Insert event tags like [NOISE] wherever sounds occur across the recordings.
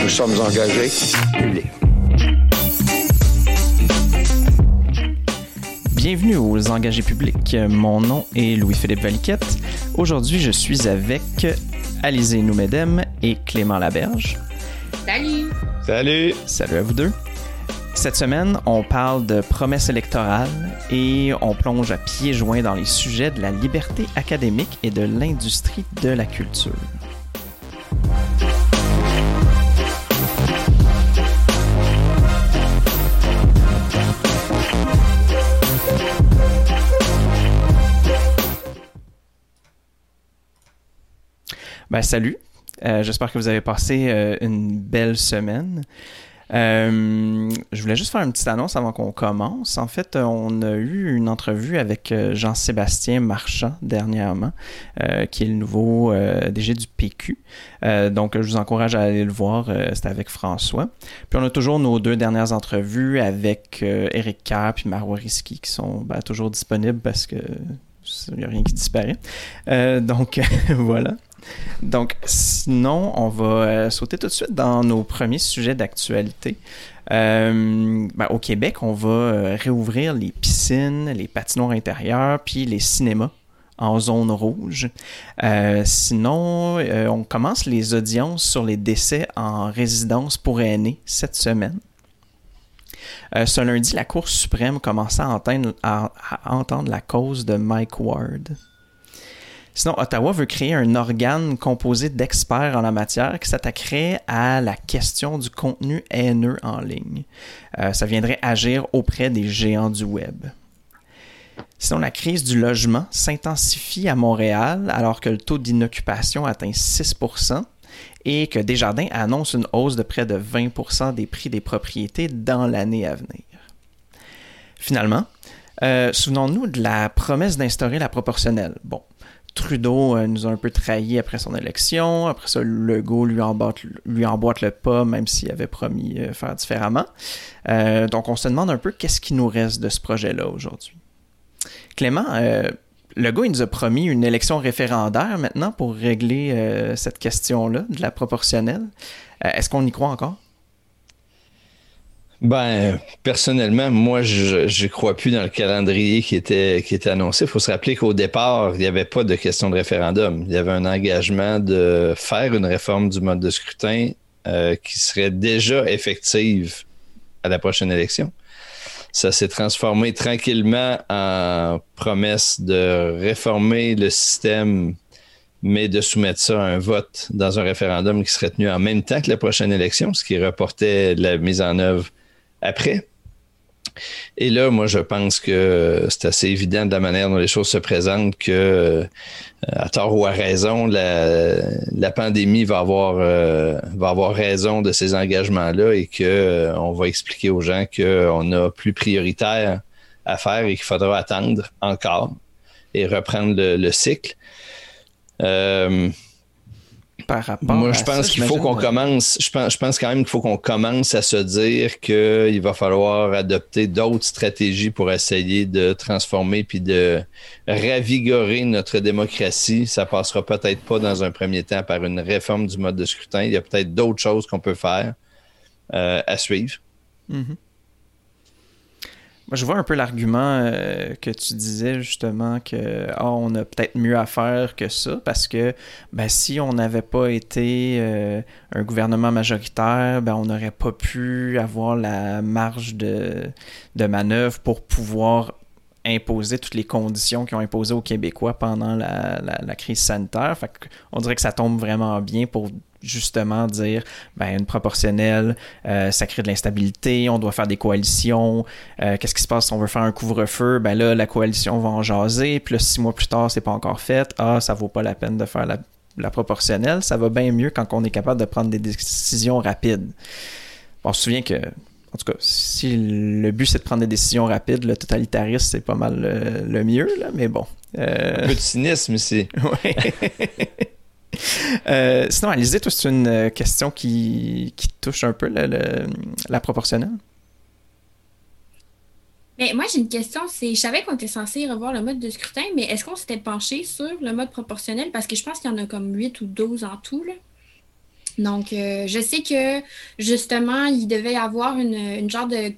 Nous sommes engagés publics. Bienvenue aux engagés publics. Mon nom est Louis-Philippe Valiquette. Aujourd'hui, je suis avec Alizé Noumedem et Clément Laberge. Salut! Salut! Salut à vous deux. Cette semaine, on parle de promesses électorales et on plonge à pieds joints dans les sujets de la liberté académique et de l'industrie de la culture. Ben, salut. Euh, J'espère que vous avez passé euh, une belle semaine. Euh, je voulais juste faire une petite annonce avant qu'on commence. En fait, on a eu une entrevue avec euh, Jean-Sébastien Marchand dernièrement, euh, qui est le nouveau euh, DG du PQ. Euh, donc, je vous encourage à aller le voir. euh, C'était avec François. Puis, on a toujours nos deux dernières entrevues avec euh, Eric Kerr et Marois Risky qui sont ben, toujours disponibles parce que il n'y a rien qui disparaît. Euh, donc, [LAUGHS] voilà. Donc, sinon, on va euh, sauter tout de suite dans nos premiers sujets d'actualité. Euh, ben, au Québec, on va euh, réouvrir les piscines, les patinoires intérieures, puis les cinémas en zone rouge. Sinon, on commence les audiences sur les décès en résidence pour aînés cette semaine. Ce lundi, la Cour suprême à- à entendre la cause de Mike Ward. Sinon, Ottawa veut créer un organe composé d'experts en la matière qui s'attaquerait à la question du contenu haineux en ligne. Euh, ça viendrait agir auprès des géants du web. Sinon, la crise du logement s'intensifie à Montréal alors que le taux d'inoccupation atteint 6% et que Desjardins annonce une hausse de près de 20% des prix des propriétés dans l'année à venir. Finalement, euh, souvenons-nous de la promesse d'instaurer la proportionnelle. Bon, Trudeau euh, nous a un peu trahi après son élection. Après ça, Legault lui emboîte, le pas, même s'il avait promis euh, faire différemment. Euh, donc, on se demande un peu qu'est-ce qui nous reste de ce projet-là aujourd'hui. Clément, Legault, il nous a promis une élection référendaire maintenant pour régler cette question-là de la proportionnelle. Est-ce qu'on y croit encore? Ben, personnellement, moi, je je crois plus dans le calendrier qui était, qui était annoncé. Il faut se rappeler qu'au départ, il n'y avait pas de question de référendum. Il y avait un engagement de faire une réforme du mode de scrutin euh, qui serait déjà effective à la prochaine élection. Ça s'est transformé tranquillement en promesse de réformer le système, mais de soumettre ça à un vote dans un référendum qui serait tenu en même temps que la prochaine élection, ce qui reportait la mise en œuvre après. Et là, moi, je pense que c'est assez évident de la manière dont les choses se présentent que, euh, à tort ou à raison, la, pandémie va avoir, euh, va avoir raison de ces engagements-là et que euh, on va expliquer aux gens qu'on a plus prioritaire à faire et qu'il faudra attendre encore et reprendre le, le cycle. Euh, Par rapport moi, à je pense qu'il faut qu'on commence. Je pense, je pense quand même qu'il faut qu'on commence à se dire qu'il va falloir adopter d'autres stratégies pour essayer de transformer puis de ravigorer notre démocratie. Ça passera peut-être pas dans un premier temps par une réforme du mode de scrutin. Il y a peut-être d'autres choses qu'on peut faire euh, à suivre. Mhm. Je vois un peu l'argument euh, que tu disais justement que ah, on a peut-être mieux à faire que ça parce que ben, si on n'avait pas été euh, un gouvernement majoritaire, ben, on n'aurait pas pu avoir la marge de, de manœuvre pour pouvoir imposer toutes les conditions qui ont imposé aux Québécois pendant la, la- crise sanitaire. Fait on dirait que ça tombe vraiment bien pour justement dire ben une proportionnelle, euh, ça crée de l'instabilité, on doit faire des coalitions. Euh, Qu'est-ce qui se passe si on veut faire un couvre-feu? Ben là, la coalition va en jaser, puis là, six mois plus tard, c'est pas encore fait. Ah, ça vaut pas la peine de faire la, la proportionnelle. Ça va bien mieux quand on est capable de prendre des décisions rapides. On se souvient que en tout cas, si le but c'est de prendre des décisions rapides, le totalitarisme c'est pas mal le, le mieux, là, mais bon. Euh, Un peu de cynisme ici. [LAUGHS] ouais. [LAUGHS] Euh, sinon, Alizé, toi, c'est une euh, question qui, qui touche un peu la proportionnelle? Mais moi, j'ai une question. Je savais qu'on était censé revoir le mode de scrutin, mais est-ce qu'on s'était penché sur le mode proportionnel? Parce que je pense qu'il y en a comme 8 ou 12 en tout. Là. Donc, euh, je sais que justement, il devait y avoir une, une genre de,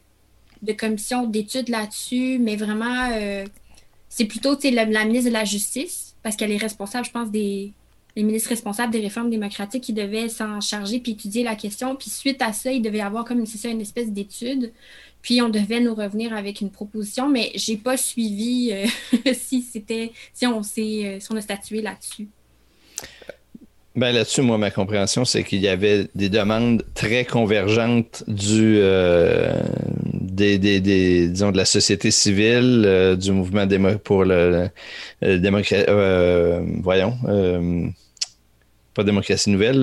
commission d'études là-dessus, mais vraiment, c'est plutôt la ministre de la Justice, parce qu'elle est responsable, je pense, des, les ministres responsables des réformes démocratiques qui devaient s'en charger puis étudier la question. Puis suite à ça, il devait y avoir comme une, ça, une espèce d'étude. Puis on devait nous revenir avec une proposition, mais j'ai pas suivi euh, [LAUGHS] si c'était si on s'est euh, si on a statué là-dessus. Ben là-dessus, moi, ma compréhension, c'est qu'il y avait des demandes très convergentes du, euh, des, des, des, disons, de la société civile, du mouvement pour le, le démocratie, voyons, pas démocratie nouvelle.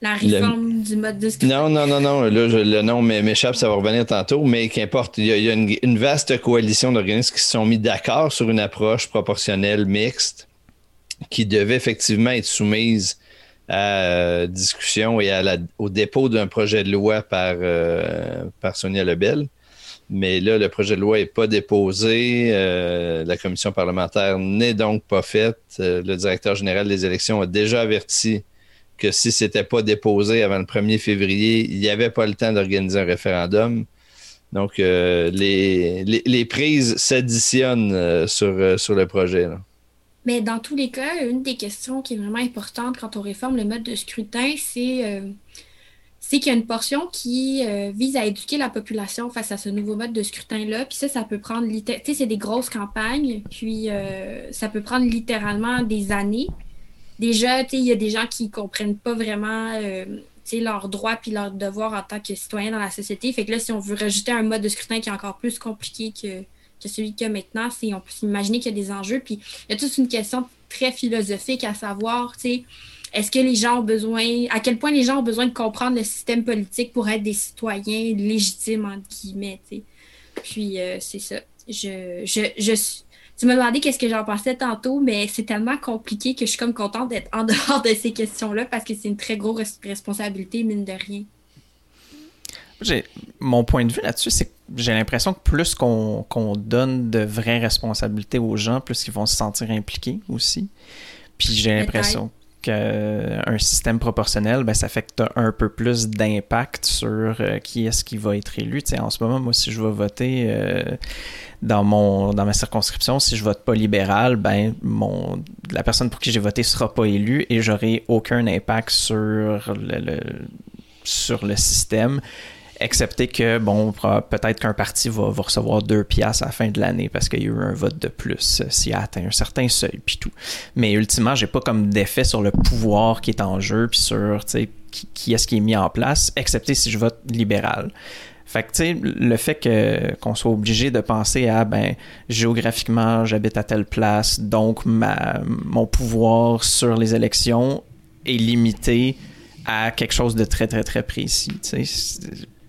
la réforme du mode de scrutin. Non, non, non, non. Là, le nom m'échappe, ça va revenir tantôt, mais qu'importe. Il y a, il y a une, une vaste coalition d'organismes qui se sont mis d'accord sur une approche proportionnelle mixte qui devait effectivement être soumise à euh, discussion et à la, au dépôt d'un projet de loi par, euh, par Sonia Lebel. Mais là, le projet de loi n'est pas déposé. Euh, la commission parlementaire n'est donc pas faite. Euh, le directeur général des élections a déjà averti que si ce n'était pas déposé avant le 1er février, il n'y avait pas le temps d'organiser un référendum. Donc, euh, les, les, prises s'additionnent sur, sur le projet. Mais dans tous les cas, une des questions qui est vraiment importante quand on réforme le mode de scrutin, c'est euh, qu'il y a une portion qui euh, vise à éduquer la population face à ce nouveau mode de scrutin-là. Puis ça, ça peut prendre, tu sais, c'est des grosses campagnes, puis euh, ça peut prendre littéralement des années. Déjà, tu sais, il y a des gens qui comprennent pas vraiment leurs droits puis leurs devoirs en tant que citoyens dans la société. Fait que là, si on veut rajouter un mode de scrutin qui est encore plus compliqué que que celui qu'il y a maintenant, c'est on peut s'imaginer qu'il y a des enjeux. Puis il y a toute une question très philosophique à savoir, tu sais, est-ce que les gens ont besoin, à quel point les gens ont besoin de comprendre le système politique pour être des citoyens légitimes, entre guillemets, tu sais? Puis euh, c'est ça. Je, je, je, tu m'as demandé qu'est-ce que j'en pensais tantôt, mais c'est tellement compliqué que je suis comme contente d'être en [LAUGHS] dehors de ces questions-là parce que c'est une très grosse responsabilité, mine de rien. Mon point de vue là-dessus, c'est que j'ai l'impression que plus qu'on donne de vraies responsabilités aux gens, plus ils vont se sentir impliqués aussi. Puis j'ai l'impression qu'un système proportionnel, ben, ça fait que tu as un peu plus d'impact sur euh, qui est-ce qui va être élu. en ce moment, moi, si je vais voter euh, dans, mon, dans ma circonscription, si je vote pas libéral, ben, la personne pour qui j'ai voté sera pas élue et j'aurai aucun impact sur le sur le système excepté que, bon, peut-être qu'un parti va, recevoir deux piastres à la fin de l'année parce qu'il y a eu un vote de plus euh, s'il a atteint un certain seuil, puis tout. Mais ultimement, j'ai pas comme d'effet sur le pouvoir qui est en jeu, puis sur, qui, est-ce qui est mis en place, excepté si je vote libéral. Fait que, tu sais, le fait qu'on soit obligé de penser à, ben, géographiquement, j'habite à telle place, donc mon pouvoir sur les élections est limité à quelque chose de très, très, très précis.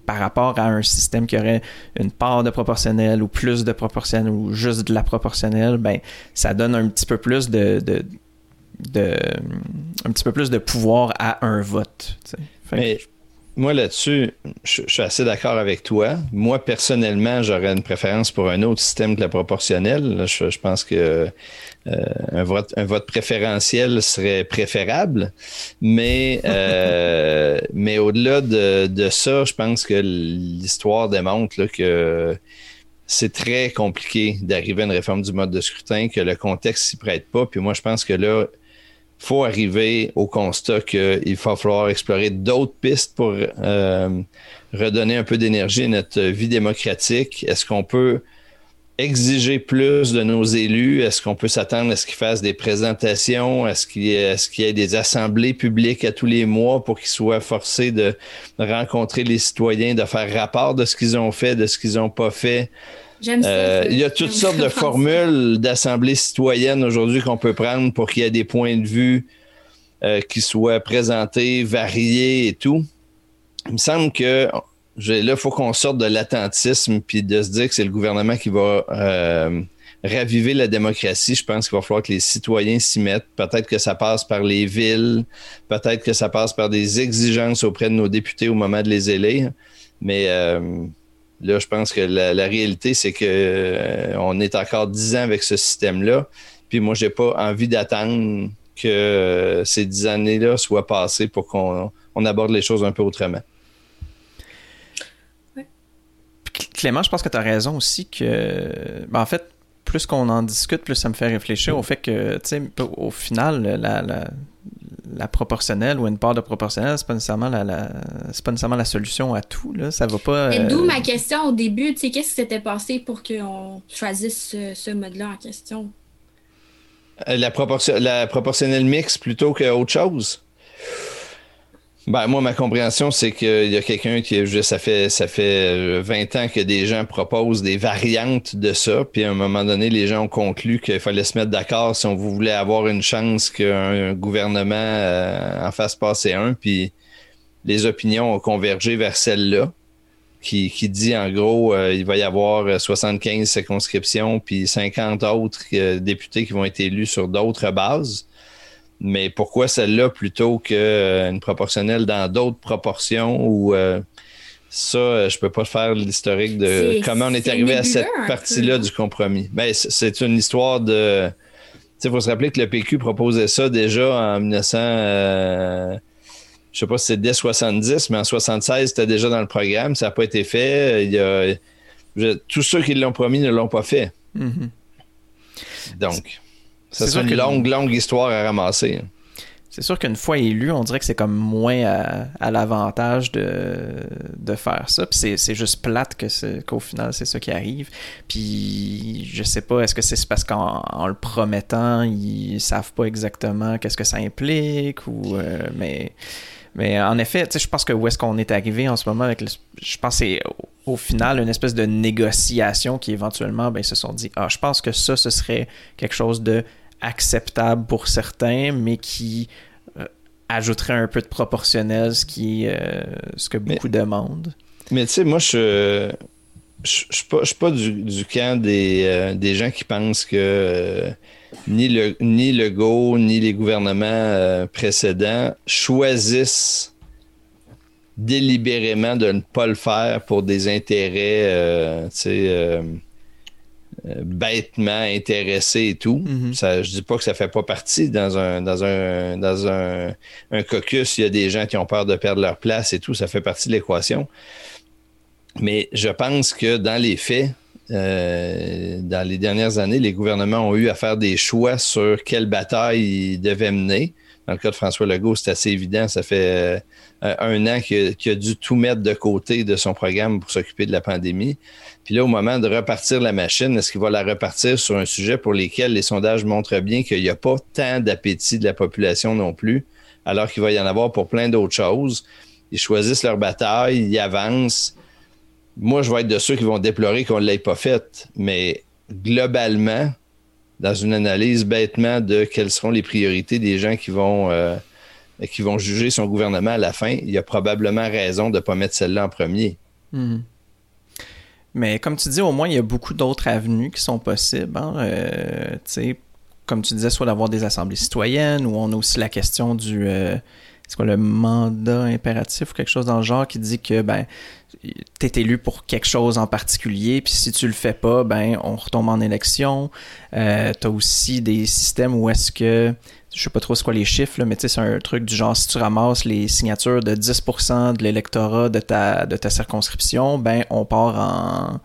Par rapport à un système qui aurait une part de proportionnel ou plus de proportionnel ou juste de la proportionnelle, ben ça donne un petit peu plus de, de, de un petit peu plus de pouvoir à un vote. Mais moi là-dessus, je, je, suis assez d'accord avec toi. Moi personnellement, j'aurais une préférence pour un autre système que la proportionnelle. Je, je pense que euh, un, vote, un vote préférentiel serait préférable, mais, euh, [LAUGHS] mais au-delà de, de, ça, je pense que l'histoire démontre là, que c'est très compliqué d'arriver à une réforme du mode de scrutin, que le contexte s'y prête pas. Puis moi, je pense que là, faut arriver au constat qu'il va falloir explorer d'autres pistes pour euh, redonner un peu d'énergie à notre vie démocratique. Est-ce qu'on peut exiger plus de nos élus? Est-ce qu'on peut s'attendre à ce qu'ils fassent des présentations? Est-ce qu'il y, est y, ait des assemblées publiques à tous les mois pour qu'ils soient forcés de rencontrer les citoyens, de faire rapport de ce qu'ils ont fait, de ce qu'ils n'ont pas fait? Euh, il y a toutes sortes de formules d'assemblées citoyennes aujourd'hui qu'on peut prendre pour qu'il y ait des points de vue euh, qui soient présentés, variés et tout. Il me semble que là, il faut qu'on sorte de l'attentisme puis de se dire que c'est le gouvernement qui va euh, raviver la démocratie. Je pense qu'il va falloir que les citoyens s'y mettent. Peut-être que ça passe par les villes, peut-être que ça passe par des exigences auprès de nos députés au moment de les élire. Mais euh, Là, je pense que la, réalité, c'est qu'on euh, est encore dix ans avec ce système-là. Puis moi, j'ai pas envie d'attendre que ces dix années-là soient passées pour qu'on aborde les choses un peu autrement. Clément, je pense que tu as raison aussi que, ben, en fait, plus qu'on en discute, plus ça me fait réfléchir au fait que, tu sais, au final, la, la, proportionnelle ou une part de proportionnelle, c'est pas nécessairement la, pas nécessairement la solution à tout. Là. Ça va pas. D'où euh, ma question au début, tu sais, qu'est-ce qui s'était passé pour qu'on choisisse ce, ce mode-là en question? Euh, la, proportion, la proportionnelle mix plutôt qu'autre chose? Ben, moi, ma compréhension, c'est qu'il y a quelqu'un qui, ça fait, ça fait 20 euh, ans que des gens proposent des variantes de ça, puis à un moment donné, les gens ont conclu qu'il fallait se mettre d'accord si on voulait avoir une chance qu'un gouvernement euh, en fasse passer un, puis les opinions ont convergé vers celle-là, qui, qui dit en gros, euh, il va y avoir 75 circonscriptions, puis 50 autres députés qui vont être élus sur d'autres bases. Mais pourquoi celle-là plutôt qu'une euh, proportionnelle dans d'autres proportions ou euh, ça, euh, je peux pas faire l'historique de comment on est, arrivé à cette partie-là du compromis. Ben, c'est une histoire de. Il faut se rappeler que le PQ proposait ça déjà en 1900. Je je sais pas si c'est dès 70, mais en 76, c'était déjà dans le programme. Ça n'a pas été fait. Il tous ceux qui l'ont promis ne l'ont pas fait. Mm-hmm. Donc. C'est une longue, longue histoire à ramasser. C'est sûr qu'une fois élu, on dirait que c'est comme moins à, l'avantage de, de, faire ça. Puis c'est juste plate qu'au final, c'est ça qui arrive. Puis je sais pas, est-ce que c'est parce qu'en le promettant, ils savent pas exactement qu'est-ce que ça implique ou. Euh, mais. Mais en effet, je pense que où est-ce qu'on est arrivé en ce moment avec je pense que c'est au, final une espèce de négociation qui éventuellement ben, se sont dit ah je pense que ça ce serait quelque chose de acceptable pour certains, mais qui euh, ajouterait un peu de proportionnel, ce qui euh, ce que beaucoup demandent. Mais tu sais, moi, je je ne suis pas, du, camp des, euh, des, gens qui pensent que ni, le, ni le Go ni les gouvernements précédents choisissent délibérément de ne pas le faire pour des intérêts tu sais, bêtement intéressé et tout. Mhm. ça, je dis pas que ça fait pas partie dans un dans un dans un, caucus, il y a des gens qui ont peur de perdre leur place et tout, ça fait partie de l'équation. Mais je pense que dans les faits, euh, dans les dernières années, les gouvernements ont eu à faire des choix sur quelle bataille ils devaient mener. Dans le cas de François Legault, c'est assez évident. Ça fait euh, un an qu'il a, dû tout mettre de côté de son programme pour s'occuper de la pandémie. Puis là, au moment de repartir la machine, est-ce qu'il va la repartir sur un sujet pour lequel les sondages montrent bien qu'il n'y a pas tant d'appétit de la population non plus, alors qu'il va y en avoir pour plein d'autres choses? Ils choisissent leur bataille, ils avancent. Moi, je vais être de ceux qui vont déplorer qu'on ne l'ait pas faite, mais globalement, dans une analyse bêtement de quelles seront les priorités des gens qui vont, euh, juger son gouvernement à la fin, il y a probablement raison de ne pas mettre celle-là en premier. Hmm. Mais comme tu dis, au moins, il y a beaucoup d'autres avenues qui sont possibles. Hein. Euh, comme tu disais, soit d'avoir des assemblées citoyennes, ou on a aussi la question du... Euh, le mandat impératif ou quelque chose dans le genre qui dit que ben t'es élu pour quelque chose en particulier puis si tu le fais pas ben on retombe en élection euh, t'as aussi des systèmes où est-ce que je sais pas trop ce quoi les chiffres, mais tu sais, c'est un truc du genre, si tu ramasses les signatures de 10% de l'électorat de ta, de ta circonscription, ben, on part en,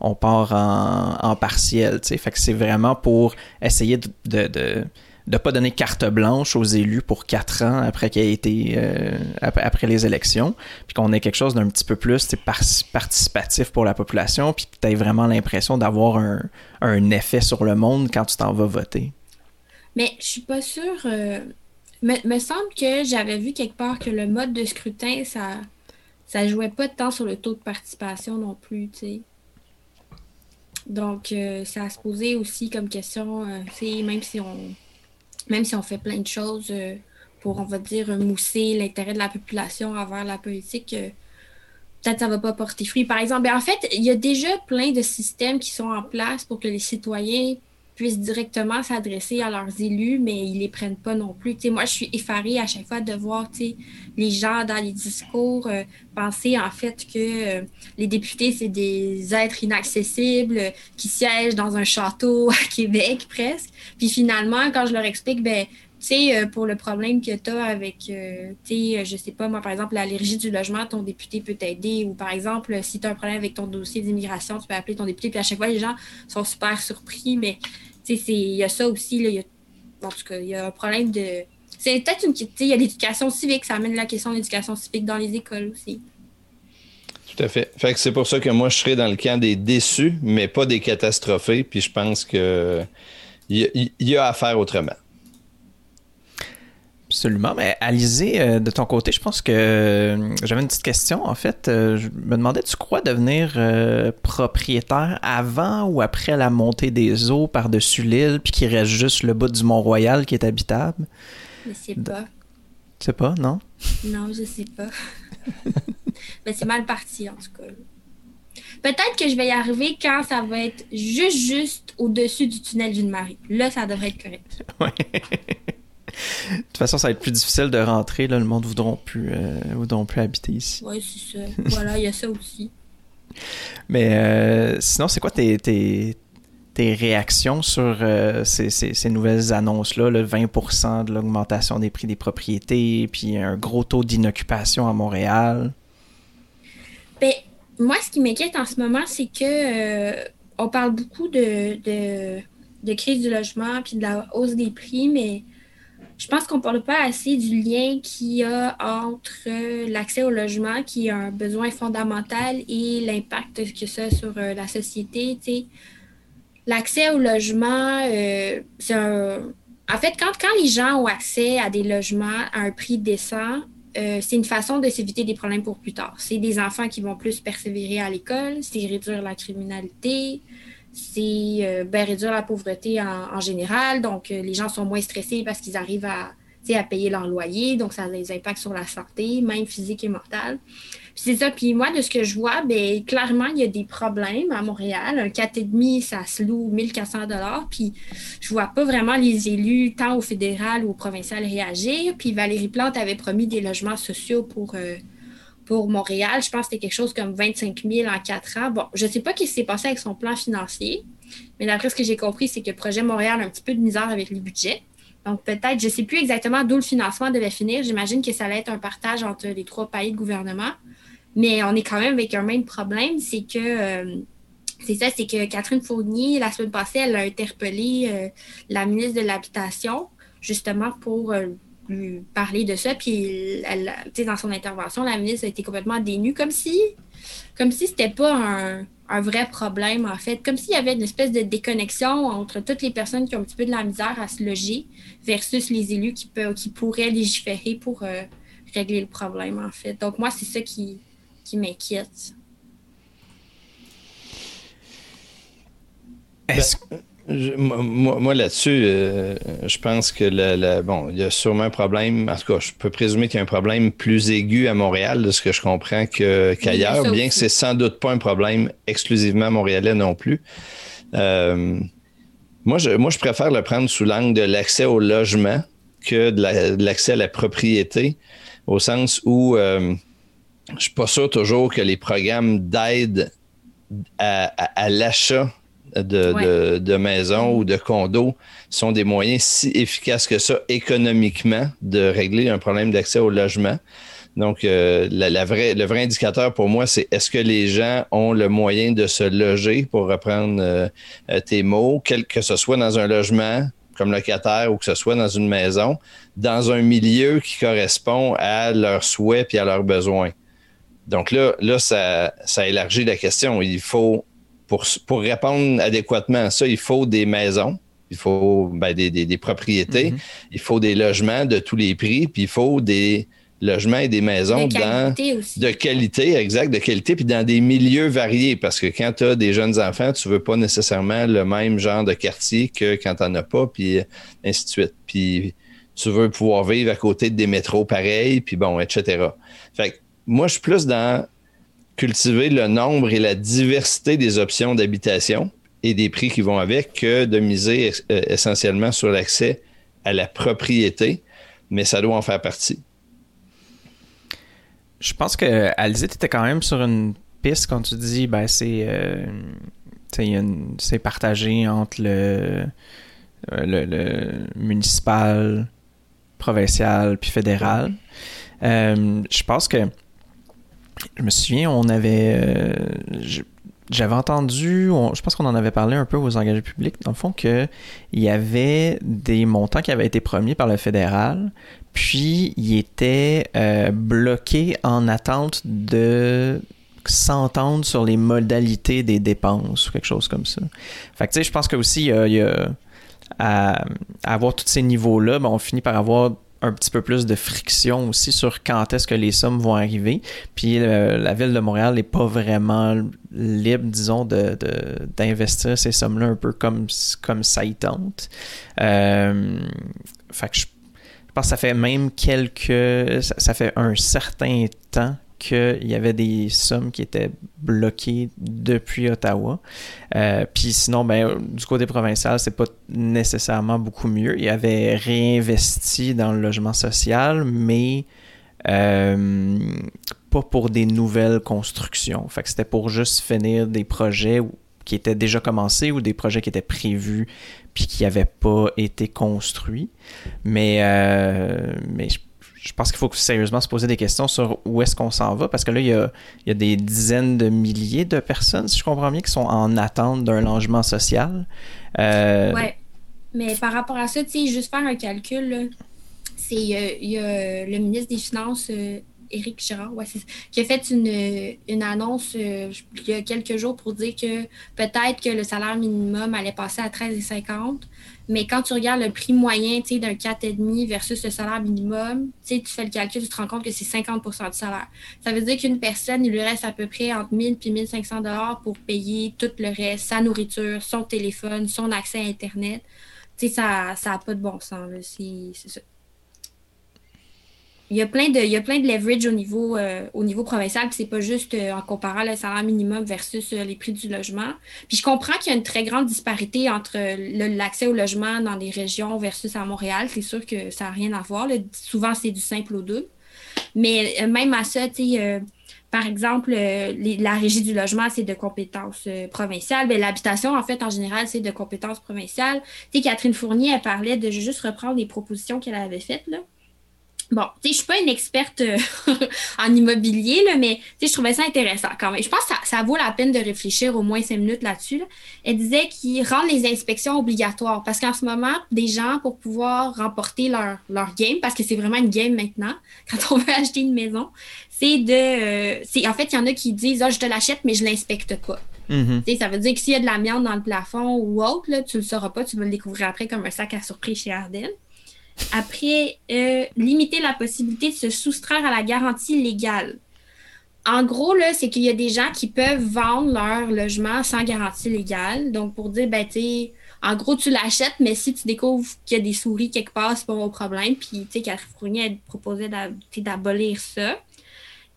on part en, en partiel, tu sais. Fait que c'est vraiment pour essayer de, de, de, pas donner carte blanche aux élus pour quatre ans après qu'il ait été, euh, après, les élections, puis qu'on ait quelque chose d'un petit peu plus, participatif pour la population, puis que tu aies vraiment l'impression d'avoir un, un effet sur le monde quand tu t'en vas voter. Mais je suis pas sûre. Euh, me, me, semble que j'avais vu quelque part que le mode de scrutin, ça ça jouait pas tant sur le taux de participation non plus, tu sais. Donc, euh, ça a se poser aussi comme question, euh, même si on même si on fait plein de choses pour, on va dire, mousser l'intérêt de la population envers la politique, peut-être ça va pas porter fruit. Par exemple, ben, en fait, il y a déjà plein de systèmes qui sont en place pour que les citoyens puissent directement s'adresser à leurs élus, mais ils les prennent pas non plus. moi, je suis effarée à chaque fois de voir les gens dans les discours euh, penser en fait que euh, les députés, c'est des êtres inaccessibles qui siègent dans un château [LAUGHS] à Québec presque. Puis finalement, quand je leur explique, ben sais, euh, pour le problème que tu as avec, tu sais, je sais pas, moi, par exemple, l'allergie du logement, ton député peut t'aider. Ou par exemple, si tu as un problème avec ton dossier d'immigration, tu peux appeler ton député. Puis à chaque fois, les gens sont super surpris. Mais il y a ça aussi. Là, y a, en tout cas, il y a un problème de. C'est peut-être une. Il y a l'éducation civique, ça amène la question de l'éducation civique dans les écoles aussi. Tout à fait. Fait que c'est pour ça que moi, je serais dans le camp des déçus, mais pas des catastrophés. Puis je pense que il y, a à faire autrement. Absolument. Mais Alizé, euh, de ton côté, je pense que euh, j'avais une petite question. En fait, euh, je me demandais, tu crois devenir propriétaire avant ou après la montée des eaux par-dessus l'île, puis qu'il reste juste le bout du Mont-Royal qui est habitable? Je sais pas. Tu sais pas, non? Non, je sais pas. [LAUGHS] Mais c'est mal parti, en tout cas. Peut-être que je vais y arriver quand ça va être juste, juste au-dessus du tunnel d'une marée. Là, ça devrait être correct. [LAUGHS] Oui. De toute façon, ça va être plus difficile de rentrer. Là, le monde ne voudra plus, euh, plus habiter ici. Oui, c'est ça. voilà, il y a ça aussi. Mais euh, sinon, c'est quoi tes, tes, réactions sur euh, ces, nouvelles annonces-là, le 20 de l'augmentation des prix des propriétés, puis un gros taux d'inoccupation à Montréal? Ben, moi, ce qui m'inquiète en ce moment, c'est que on parle beaucoup de, de, de, crise du logement puis de la hausse des prix, mais je pense qu'on ne parle pas assez du lien qu'il y a entre l'accès au logement, qui est un besoin fondamental, et l'impact que ça a sur euh, la société. L'accès au logement, euh, c'est un... En fait, quand, quand les gens ont accès à des logements à un prix décent, euh, c'est une façon de s'éviter des problèmes pour plus tard. C'est des enfants qui vont plus persévérer à l'école, c'est réduire la criminalité, c'est euh, réduire la pauvreté en, général. Donc, euh, les gens sont moins stressés parce qu'ils arrivent à, payer leur loyer. Donc, ça a des impacts sur la santé, même physique et mentale. c'est ça. Puis moi, de ce que je vois, ben, clairement, il y a des problèmes à Montréal. Un 4,5, ça se loue 1400 Puis je vois pas vraiment les élus, tant au fédéral ou au provincial, réagir. Puis Valérie Plante avait promis des logements sociaux pour... Euh, pour Montréal, je pense que c'était quelque chose comme 25 000 en quatre ans. Bon, je ne sais pas ce qui s'est passé avec son plan financier, mais d'après ce que j'ai compris, c'est que le projet Montréal a un petit peu de misère avec les budgets. Donc, peut-être, je ne sais plus exactement d'où le financement devait finir. J'imagine que ça allait être un partage entre les trois pays de gouvernement. Mais on est quand même avec un même problème, c'est que euh, c'est ça, c'est que Catherine Fournier, la semaine passée, elle a interpellé euh, la ministre de l'Habitation, justement pour euh, parler de ça. Puis, elle, dans son intervention, la ministre a été complètement dénue, comme si, comme si c'était pas un, vrai problème, en fait. Comme s'il y avait une espèce de déconnexion entre toutes les personnes qui ont un petit peu de la misère à se loger versus les élus qui, peuvent, qui pourraient légiférer pour euh, régler le problème, en fait. Donc, moi, c'est ça qui, qui m'inquiète. Est-ce moi, là-dessus, euh, je pense que bon, il y a sûrement un problème. En tout cas, je peux présumer qu'il y a un problème plus aigu à Montréal, de ce que je comprends qu'ailleurs, bien que c'est sans doute pas un problème exclusivement montréalais non plus. Euh, moi, je, moi, je préfère le prendre sous l'angle de l'accès au logement que de l'accès à la propriété, au sens où euh, je suis pas sûr toujours que les programmes d'aide à l'achat de, de, maisons ou de condos sont des moyens si efficaces que ça économiquement de régler un problème d'accès au logement. Donc, euh, la, le vrai indicateur pour moi, c'est est-ce que les gens ont le moyen de se loger, pour reprendre euh, euh, tes mots, quel, que ce soit dans un logement comme locataire ou que ce soit dans une maison, dans un milieu qui correspond à leurs souhaits et à leurs besoins. Donc là, là ça, ça élargit la question. Il faut pour, répondre adéquatement à ça, il faut des maisons, il faut ben, des, propriétés, mhm. il faut des logements de tous les prix, puis il faut des logements et des maisons de qualité dans, de qualité, exact, de qualité, puis dans des milieux variés. Parce que quand tu as des jeunes enfants, tu veux pas nécessairement le même genre de quartier que quand tu n'en as pas, puis ainsi de suite. Puis tu veux pouvoir vivre à côté de des métros pareils, puis bon, etc. Fait que moi, je suis plus dans cultiver le nombre et la diversité des options d'habitation et des prix qui vont avec que de miser euh, essentiellement sur l'accès à la propriété, mais ça doit en faire partie. Je pense que Alizé était quand même sur une piste quand tu dis ben c'est euh, c'est partagé entre le, le, municipal, provincial puis fédéral. je pense que je me souviens, on avait j'avais entendu, je pense qu'on en avait parlé un peu aux engagés publics, dans le fond, qu'il y avait des montants qui avaient été promis par le fédéral, puis ils étaient euh, bloqués en attente de s'entendre sur les modalités des dépenses ou quelque chose comme ça. Fait que tu sais, je pense que aussi, il y a, à, avoir tous ces niveaux-là, ben, on finit par avoir un petit peu plus de friction aussi sur quand est-ce que les sommes vont arriver. Puis euh, la ville de Montréal n'est pas vraiment libre, disons, d'investir de, ces sommes-là un peu comme, comme ça y. Euh, fait que je, pense que ça fait même quelques... ça fait un certain temps qu'il y avait des sommes qui étaient bloquées depuis Ottawa. Euh, puis sinon, ben, du côté provincial, c'est pas nécessairement beaucoup mieux. Il avait réinvesti dans le logement social, mais euh, pas pour des nouvelles constructions. Fait que c'était pour juste finir des projets qui étaient déjà commencés ou des projets qui étaient prévus puis qui n'avaient pas été construits. Mais, euh, mais je pense qu'il faut sérieusement se poser des questions sur où est-ce qu'on s'en va, parce que là, il y, a, des dizaines de milliers de personnes, si je comprends bien, qui sont en attente d'un logement social. Euh... Oui, mais par rapport à ça, tu sais, juste faire un calcul, c'est il y a le ministre des Finances, euh, Éric Girard, qui a fait une, annonce euh, il y a quelques jours pour dire que peut-être que le salaire minimum allait passer à 13,50 mais quand tu regardes le prix moyen d'un 4,5 versus le salaire minimum, tu fais le calcul, tu te rends compte que c'est 50% du salaire. Ça veut dire qu'une personne, il lui reste à peu près entre 1000 et 1500 dollars pour payer tout le reste, sa nourriture, son téléphone, son accès à Internet. Ça n'a pas de bon sens. C'est ça il y a plein de, il y a plein de leverage au niveau, euh, au niveau provincial, puis c'est pas juste euh, en comparant le salaire minimum versus euh, les prix du logement. Puis je comprends qu'il y a une très grande disparité entre l'accès au logement dans les régions versus à Montréal. C'est sûr que ça n'a rien à voir. Souvent, c'est du simple au double. Mais même à ça, tu sais, par exemple, la régie du logement, c'est de compétences provinciales. Ben, l'habitation, en fait, en général, c'est de compétences provinciales. Tu sais, Catherine Fournier, elle parlait de juste reprendre les propositions qu'elle avait faites, là. Bon, tu sais, je suis pas une experte euh, [LAUGHS] en immobilier, là, mais je trouvais ça intéressant quand même. Je pense que ça, vaut la peine de réfléchir au moins cinq minutes là-dessus. Elle disait qu'ils rendent les inspections obligatoires parce qu'en ce moment, des gens, pour pouvoir remporter leur, leur game, parce que c'est vraiment une game maintenant, [LAUGHS] quand on veut acheter une maison, c'est de. Euh, c'est en fait, il y en a qui disent Ah, je te l'achète, mais je l'inspecte pas. Mm-hmm. Ça veut dire que s'il y a de l'amiante dans le plafond ou autre, là, tu ne le sauras pas, tu vas le découvrir après comme un sac à surprise chez Ardenne. Après, euh, limiter la possibilité de se soustraire à la garantie légale. En gros, là, c'est qu'il y a des gens qui peuvent vendre leur logement sans garantie légale. Donc, pour dire, ben, tu en gros, tu l'achètes, mais si tu découvres qu'il y a des souris quelque part, c'est pas mon problème. Puis, tu sais, Catherine elle proposait d'abolir ça.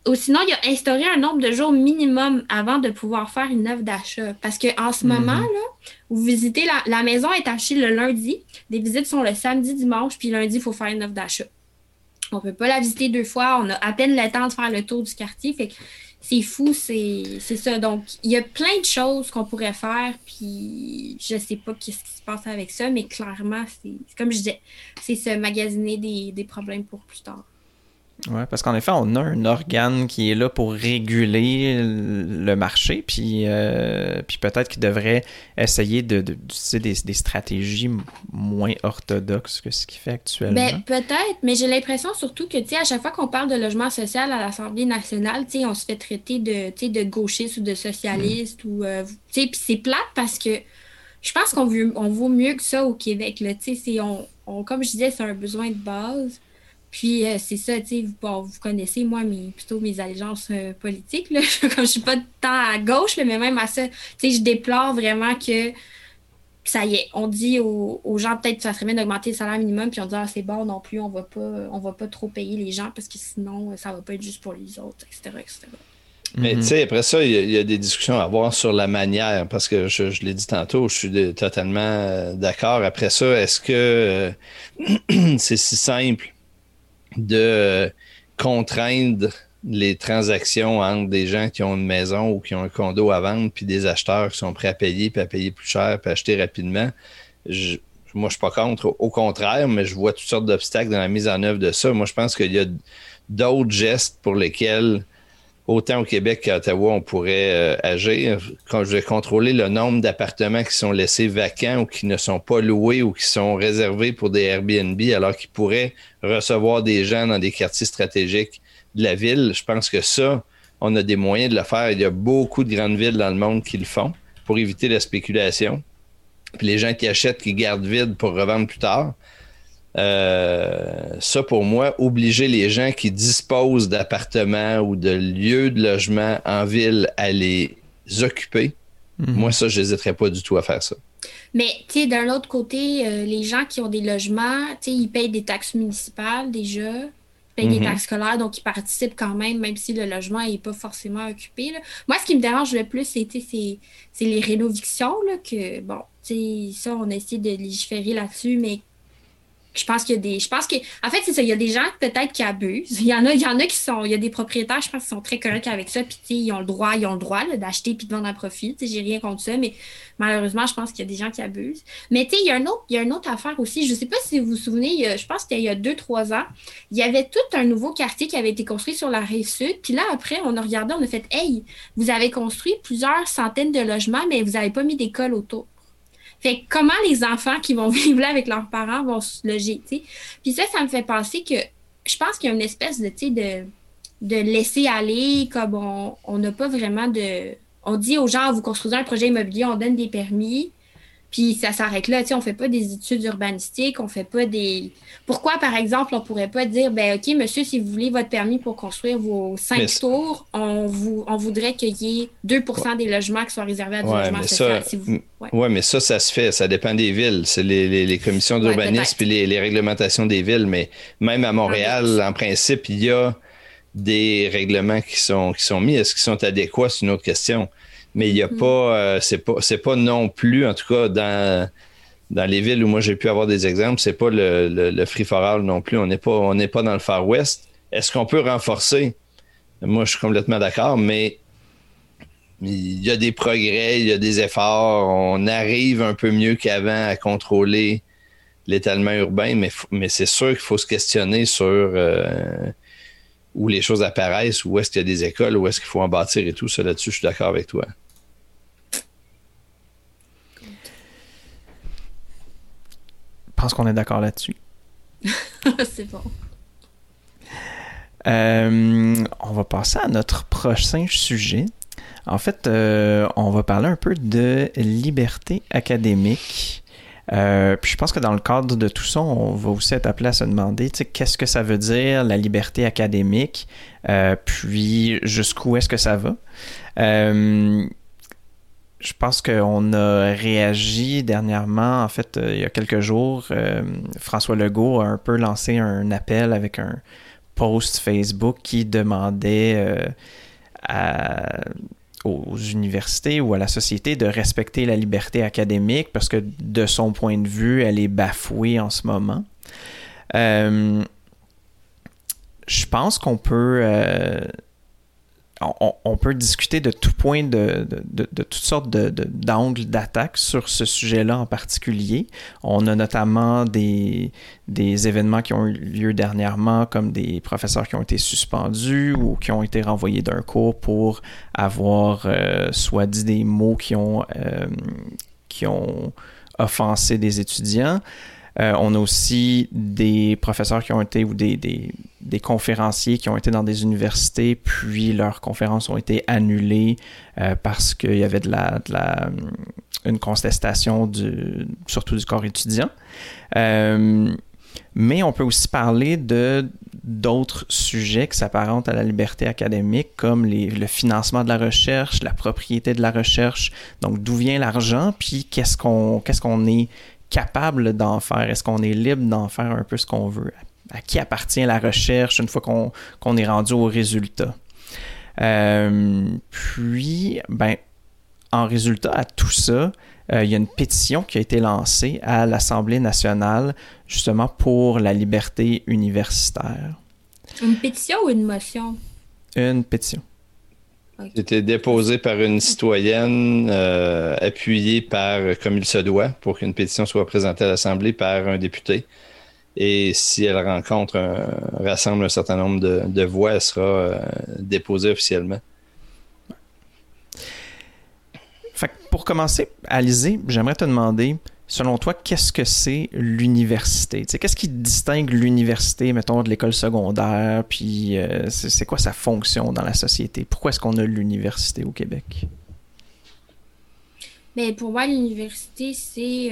Ou sinon, il a instauré un nombre de jours minimum avant de pouvoir faire une œuvre d'achat. Parce qu'en ce mhm. moment, là, vous visitez la, la, maison est achetée le lundi. Les visites sont le samedi, dimanche, puis lundi, il faut faire une œuvre d'achat. On ne peut pas la visiter deux fois. On a à peine le temps de faire le tour du quartier. Fait c'est fou, c'est ça. Donc, il y a plein de choses qu'on pourrait faire, puis je sais pas qu'est-ce qui se passe avec ça, mais clairement, c'est comme je disais, c'est se magasiner des, des problèmes pour plus tard. Oui, parce qu'en effet, on a un organe qui est là pour réguler le marché, puis, euh, puis peut-être qu'il devrait essayer de, de des, des, stratégies moins orthodoxes que ce qu'il fait actuellement. Ben, peut-être, mais j'ai l'impression surtout que, tu sais, à chaque fois qu'on parle de logement social à l'Assemblée nationale, tu sais, on se fait traiter de, de gauchiste ou de socialiste, ou, euh, tu sais, puis c'est plate parce que je pense qu'on on vaut mieux que ça au Québec, là, tu sais, on, on, comme je disais, c'est un besoin de base. Puis euh, c'est ça, tu sais, vous, vous, connaissez, moi, mes, plutôt mes allégeances euh, politiques. Là. [LAUGHS] Comme je suis pas tant à gauche, mais même à ça, tu sais, je déplore vraiment que ça y est, on dit aux, gens peut-être que ça serait bien d'augmenter le salaire minimum, puis on dit ah, c'est bon non plus, on va pas on va pas trop payer les gens parce que sinon ça va pas être juste pour les autres, etc. etc. Mais Mhm. tu sais, après ça, il y, a, il y a des discussions à avoir sur la manière, parce que je, je l'ai dit tantôt, je suis de- totalement euh, d'accord. Après ça, est-ce que euh, [CLEARS THROAT] c'est si simple de euh, contraindre les transactions entre des gens qui ont une maison ou qui ont un condo à vendre, puis des acheteurs qui sont prêts à payer, puis à payer plus cher, puis à acheter rapidement? Je- moi, je suis pas contre. Au contraire, mais je vois toutes sortes d'obstacles dans la mise en œuvre de ça. Moi, je pense qu'il y a d'autres gestes pour lesquels autant au Québec qu'à Ottawa, on pourrait euh, agir. Quand je vais contrôler le nombre d'appartements qui sont laissés vacants ou qui ne sont pas loués ou qui sont réservés pour des Airbnb alors qu'ils pourraient recevoir des gens dans des quartiers stratégiques de la ville, je pense que ça, on a des moyens de le faire. Il y a beaucoup de grandes villes dans le monde qui le font pour éviter la spéculation. Puis les gens qui achètent, qui gardent vide pour revendre plus tard. Euh, ça, pour moi, obliger les gens qui disposent d'appartements ou de lieux de logement en ville à les occuper, Mhm. moi, ça, je n'hésiterais pas du tout à faire ça. Mais, tu sais, d'un autre côté, euh, les gens qui ont des logements, tu sais, ils payent des taxes municipales déjà, ils payent Mhm. des taxes scolaires, donc ils participent quand même, même si le logement n'est pas forcément occupé. là. Moi, ce qui me dérange le plus, c'est, tu sais, c'est, c'est les rénovictions, là, que, bon, tu sais, ça, on a essayé de légiférer là-dessus, mais je pense qu'il y a des. Je pense que. En fait, c'est ça. Il y a des gens peut-être qui abusent. Il y en a, il y en a qui sont. Il y a des propriétaires, je pense, qui sont très corrects avec ça. Puis, tu sais, ils ont le droit, ils ont le droit d'acheter puis de vendre à profit. J'ai rien contre ça, mais malheureusement, je pense qu'il y a des gens qui abusent. Mais tu sais, il y a une autre affaire aussi. Je sais pas si vous vous souvenez, je pense que c'était il y a deux, trois ans, il y avait tout un nouveau quartier qui avait été construit sur la rive sud. Puis là, après, on a regardé, on a fait Hey, vous avez construit plusieurs centaines de logements, mais vous n'avez pas mis d'école autour. Fait comment les enfants qui vont [LAUGHS] vivre là avec leurs parents vont se loger, tu sais? Puis ça, ça me fait penser que je pense qu'il y a une espèce de, tu sais, de, de laisser aller, comme on on n'a pas vraiment de... On dit aux gens, vous construisez un projet immobilier, on donne des permis, puis ça s'arrête là, tu sais, on fait pas des études urbanistiques, on fait pas des... Pourquoi, par exemple, on pourrait pas dire, ben OK, monsieur, si vous voulez votre permis pour construire vos cinq Mais tours, on, vous, on voudrait qu'il y ait 2% des logements qui soient réservés à du Ouais, logement mais social. ça, si vous- ouais. Ouais, mais ça, ça se fait. Ça dépend des villes. C'est les, les- les commissions Ouais, d'urbanisme les, les réglementations des villes. Mais même à Montréal, en principe, il y a des règlements qui sont, qui sont mis. Est-ce qu'ils sont adéquats? C'est une autre question. Mais il n'y a pas, euh, c'est pas, c'est pas non plus, en tout cas, dans, dans les villes où moi j'ai pu avoir des exemples, c'est pas le, le, le free for all non plus. On n'est pas, on n'est pas dans le Far West. Est-ce qu'on peut renforcer? Moi, je suis complètement d'accord, mais il y a des progrès, il y a des efforts. On arrive un peu mieux qu'avant à contrôler l'étalement urbain, mais c'est sûr qu'il faut se questionner sur euh, où les choses apparaissent, où est-ce qu'il y a des écoles, où est-ce qu'il faut en bâtir et tout. Ça, là-dessus, je suis d'accord avec toi. Pense qu'on est d'accord là-dessus. [LAUGHS] c'est bon. Euh, on va passer à notre prochain sujet. En fait, euh, on va parler un peu de liberté académique. Euh, puis je pense que dans le cadre de tout ça, on va aussi être appelé à se demander, tu sais, qu'est-ce que ça veut dire la liberté académique, puis jusqu'où est-ce que ça va? Je pense qu'on a réagi dernièrement, en fait, euh, il y a quelques jours, euh, François Legault a un peu lancé un appel avec un post Facebook qui demandait euh, aux universités ou à la société de respecter la liberté académique parce que de son point de vue, elle est bafouée en ce moment. Je pense qu'on peut on, peut discuter de tout point de, toutes sortes d'angles d'attaque sur ce sujet-là en particulier. On a notamment des, des événements qui ont eu lieu dernièrement, comme des professeurs qui ont été suspendus ou qui ont été renvoyés d'un cours pour avoir euh, soit dit des mots qui ont, euh, qui ont offensé des étudiants. Euh, on a aussi des professeurs qui ont été ou des, conférenciers qui ont été dans des universités, puis leurs conférences ont été annulées euh, parce qu'il y avait de la, la, une contestation du, surtout du corps étudiant. Euh, mais on peut aussi parler de d'autres sujets qui s'apparentent à la liberté académique, comme le financement de la recherche, la propriété de la recherche. Donc, d'où vient l'argent, puis qu'est-ce qu'on qu'est-ce qu'on est capable d'en faire? Est-ce qu'on est libre d'en faire un peu ce qu'on veut? À qui appartient la recherche une fois qu'on qu'on est rendu au résultat? puis, ben, en résultat à tout ça, il y a une pétition qui a été lancée à l'Assemblée nationale justement pour la liberté universitaire. Une pétition ou une motion? Une pétition. C'était déposé par une citoyenne, euh, appuyée par, comme il se doit, pour qu'une pétition soit présentée à l'Assemblée par un député. Et si elle rencontre, un, rassemble un certain nombre de, voix, elle sera euh, déposée officiellement. Fait pour commencer, Alizé, j'aimerais te demander, selon toi, qu'est-ce que c'est l'université? Qu'est-ce qui distingue l'université, mettons, de l'école secondaire? Puis euh, c'est quoi sa fonction dans la société? Pourquoi est-ce qu'on a l'université au Québec? Mais ben, pour moi, l'université,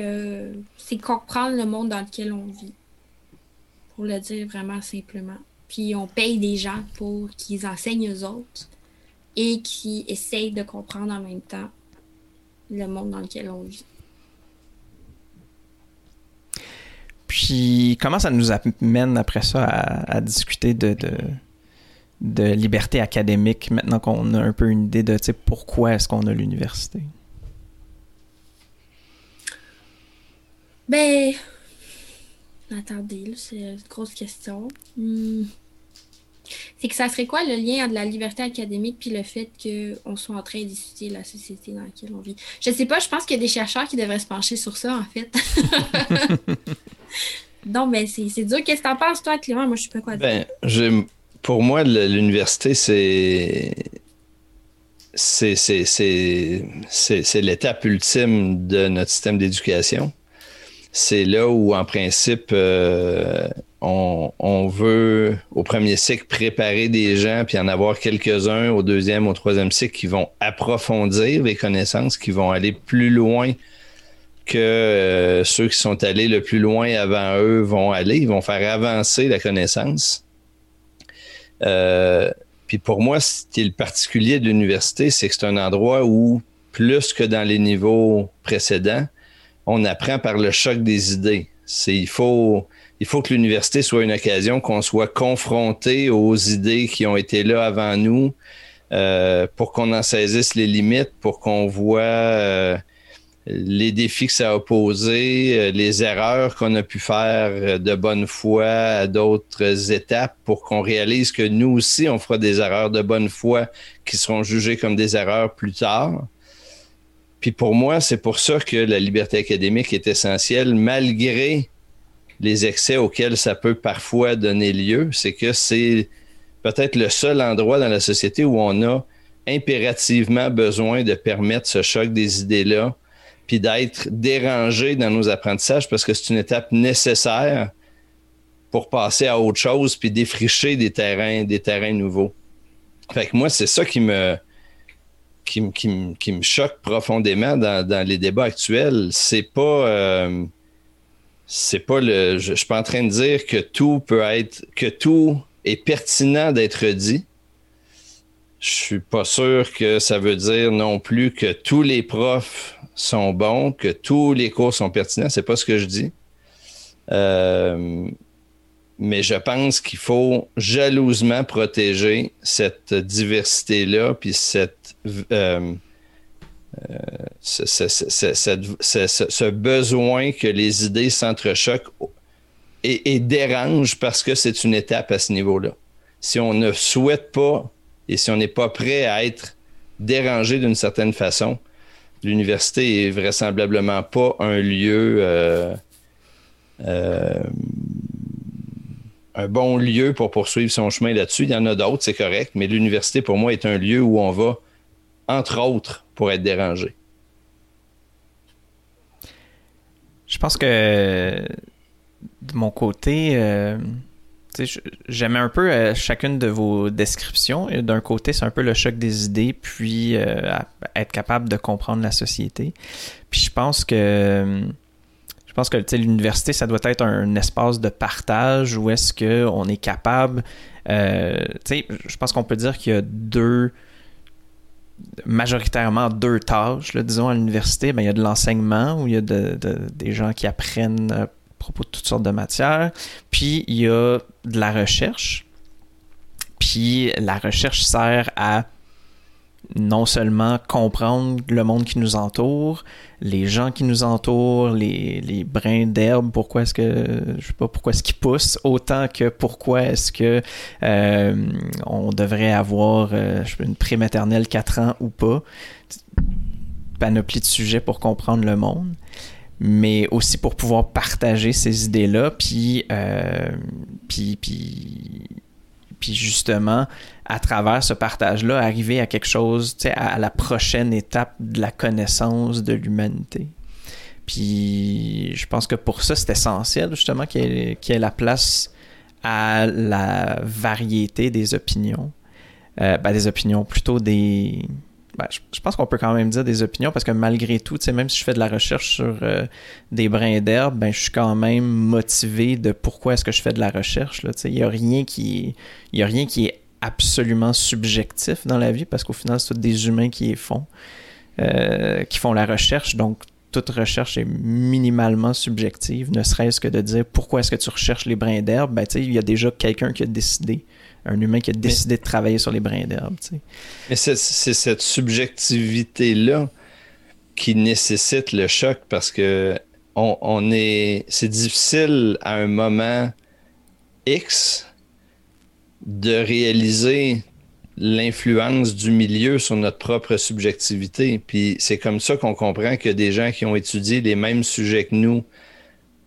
euh, c'est comprendre le monde dans lequel on vit. Pour le dire vraiment simplement. Puis on paye des gens pour qu'ils enseignent aux autres et qui essayent de comprendre en même temps le monde dans lequel on vit. Puis comment ça nous amène après ça à, discuter de, de, liberté académique maintenant qu'on a un peu une idée de pourquoi est-ce qu'on a l'université? Ben, attendez, c'est une grosse question. Hmm. C'est que ça serait quoi le lien entre la liberté académique puis le fait qu'on soit en train d'étudier la société dans laquelle on vit? Je sais pas, je pense qu'il y a des chercheurs qui devraient se pencher sur ça, en fait. [LAUGHS] [LAUGHS] non, mais c'est dur. Qu'est-ce que t'en penses, toi, Clément? Moi, je sais pas quoi dire. Ben, pour moi, l'université, c'est. C'est l'étape ultime de notre système d'éducation. C'est là où, en principe, euh, on, veut, au premier cycle, préparer des gens, puis en avoir quelques-uns au deuxième, au troisième cycle qui vont approfondir les connaissances, qui vont aller plus loin que euh, ceux qui sont allés le plus loin avant eux vont aller. Ils vont faire avancer la connaissance. Euh, puis pour moi, ce qui est le particulier de l'université, c'est que c'est un endroit où, plus que dans les niveaux précédents, on apprend par le choc des idées. C'est, il faut, il faut que l'université soit une occasion qu'on soit confronté aux idées qui ont été là avant nous, euh, pour qu'on en saisisse les limites, pour qu'on voit les défis que ça a posés, euh, les erreurs qu'on a pu faire de bonne foi à d'autres étapes, pour qu'on réalise que nous aussi, on fera des erreurs de bonne foi qui seront jugées comme des erreurs plus tard. Puis pour moi, c'est pour ça que la liberté académique est essentielle, malgré les excès auxquels ça peut parfois donner lieu, c'est que c'est peut-être le seul endroit dans la société où on a impérativement besoin de permettre ce choc des idées-là, puis d'être dérangé dans nos apprentissages parce que c'est une étape nécessaire pour passer à autre chose puis défricher des terrains, des terrains nouveaux. Fait que moi, c'est ça qui me, qui, me choque profondément dans, les débats actuels. C'est pas. Euh, c'est pas le. Je, suis pas en train de dire que tout peut être. que tout est pertinent d'être dit. Je suis pas sûr que ça veut dire non plus que tous les profs sont bons, que tous les cours sont pertinents. C'est pas ce que je dis. Euh, mais je pense qu'il faut jalousement protéger cette diversité-là, puis cette, euh, ce, besoin que les idées s'entrechoquent et, dérangent parce que c'est une étape à ce niveau-là. Si on ne souhaite pas et si on n'est pas prêt à être dérangé d'une certaine façon, l'université est vraisemblablement pas un lieu, euh, euh, un bon lieu pour poursuivre son chemin là-dessus. Il y en a d'autres, c'est correct, mais l'université pour moi est un lieu où on va, entre autres, pour être dérangé. Je pense que de mon côté, euh, j'aimais un peu euh, chacune de vos descriptions. D'un côté, c'est un peu le choc des idées, puis euh, être capable de comprendre la société. Puis je pense que je pense que l'université, ça doit être un, espace de partage où est-ce qu'on est capable. je pense qu'on peut dire qu'il y a deux majoritairement deux tâches, disons, à l'université. Ben, il y a de l'enseignement où il y a des gens qui apprennent propos de toutes sortes de matières. Puis il y a de la recherche. Puis la recherche sert à non seulement comprendre le monde qui nous entoure, les gens qui nous entourent, les, les brins d'herbe, pourquoi est-ce que je sais pas pourquoi est-ce qu'ils poussent, autant que pourquoi est-ce que euh, on devrait avoir euh, une prématernelle 4 ans ou pas. Panoplie de sujets pour comprendre le monde mais aussi pour pouvoir partager ces idées-là, puis, euh, puis, puis, puis justement, à travers ce partage-là, arriver à quelque chose, à, à la prochaine étape de la connaissance de l'humanité. Puis je pense que pour ça, c'est essentiel justement qu'il y, ait, ait la place à la variété des opinions. Euh, ben, des opinions, plutôt des, ben, je, pense qu'on peut quand même dire des opinions parce que malgré tout, même si je fais de la recherche sur euh, des brins d'herbe, ben, je suis quand même motivé de pourquoi est-ce que je fais de la recherche. Il n'y a, rien qui, y a rien qui est absolument subjectif dans la vie parce qu'au final, c'est des humains qui font, euh, qui font la recherche. Donc, toute recherche est minimalement subjective, ne serait-ce que de dire pourquoi est-ce que tu recherches les brins d'herbe. Ben, il y a déjà quelqu'un qui a décidé un humain qui a décidé de travailler sur les brins d'herbe. Mais c'est cette subjectivité-là qui nécessite le choc parce que on, est. C'est difficile à un moment X de réaliser l'influence du milieu sur notre propre subjectivité. Puis c'est comme ça qu'on comprend que des gens qui ont étudié les mêmes sujets que nous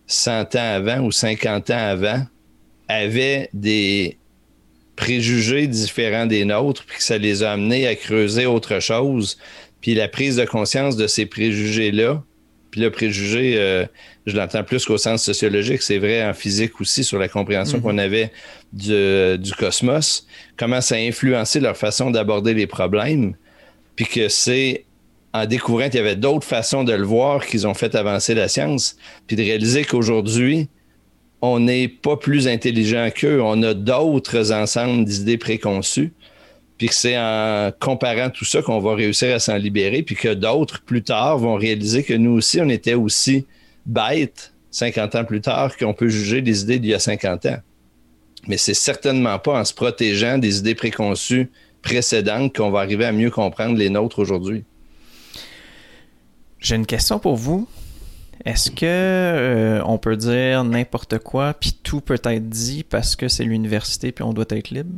100 ans avant ou 50 ans avant avaient des préjugés différents des nôtres, puis que ça les a amenés à creuser autre chose. Puis la prise de conscience de ces préjugés-là, puis le préjugé, euh, je l'entends plus qu'au sens sociologique, c'est vrai en physique aussi sur la compréhension mhm. qu'on avait du, du, cosmos, comment ça a influencé leur façon d'aborder les problèmes, puis que c'est en découvrant qu'il y avait d'autres façons de le voir qu'ils ont fait avancer la science, puis de réaliser qu'aujourd'hui, on n'est pas plus intelligent qu'eux, on a d'autres ensembles d'idées préconçues, puis c'est en comparant tout ça qu'on va réussir à s'en libérer, puis que d'autres, plus tard, vont réaliser que nous aussi, on était aussi bêtes 50 ans plus tard qu'on peut juger des idées d'il y a 50 ans. Mais c'est certainement pas en se protégeant des idées préconçues précédentes qu'on va arriver à mieux comprendre les nôtres aujourd'hui. J'ai une question pour vous. Est-ce que euh, on peut dire n'importe quoi puis tout peut être dit parce que c'est l'université puis on doit être libre?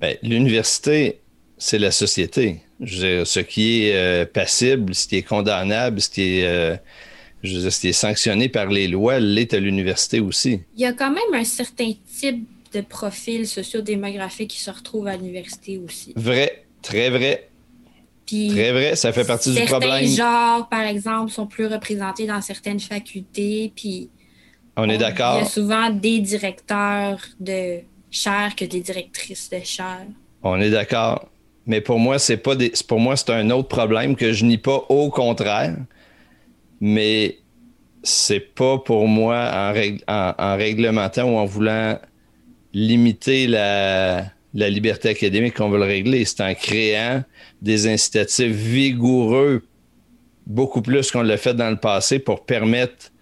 Ben, l'université, c'est la société. ce qui est euh, passible, ce qui est condamnable, ce qui est, euh, ce qui est sanctionné par les lois, l'est à l'université aussi. Il y a quand même un certain type de profil sociodémographique qui se retrouve à l'université aussi. Vrai, très vrai. Très vrai, ça fait partie du problème. Certains genres, par exemple, sont plus représentés dans certaines facultés. Puis on est d'accord. Il y a souvent des directeurs de chaires que des directrices de chaires. On est d'accord. Mais pour moi, c'est pas des... pour moi, c'est un autre problème que je nie pas, au contraire. Mais c'est pas pour moi en, en réglementant ou en voulant limiter la, la liberté académique qu'on veut le régler. C'est en créant des incitatifs vigoureux, beaucoup plus qu'on l'a fait dans le passé, pour permettre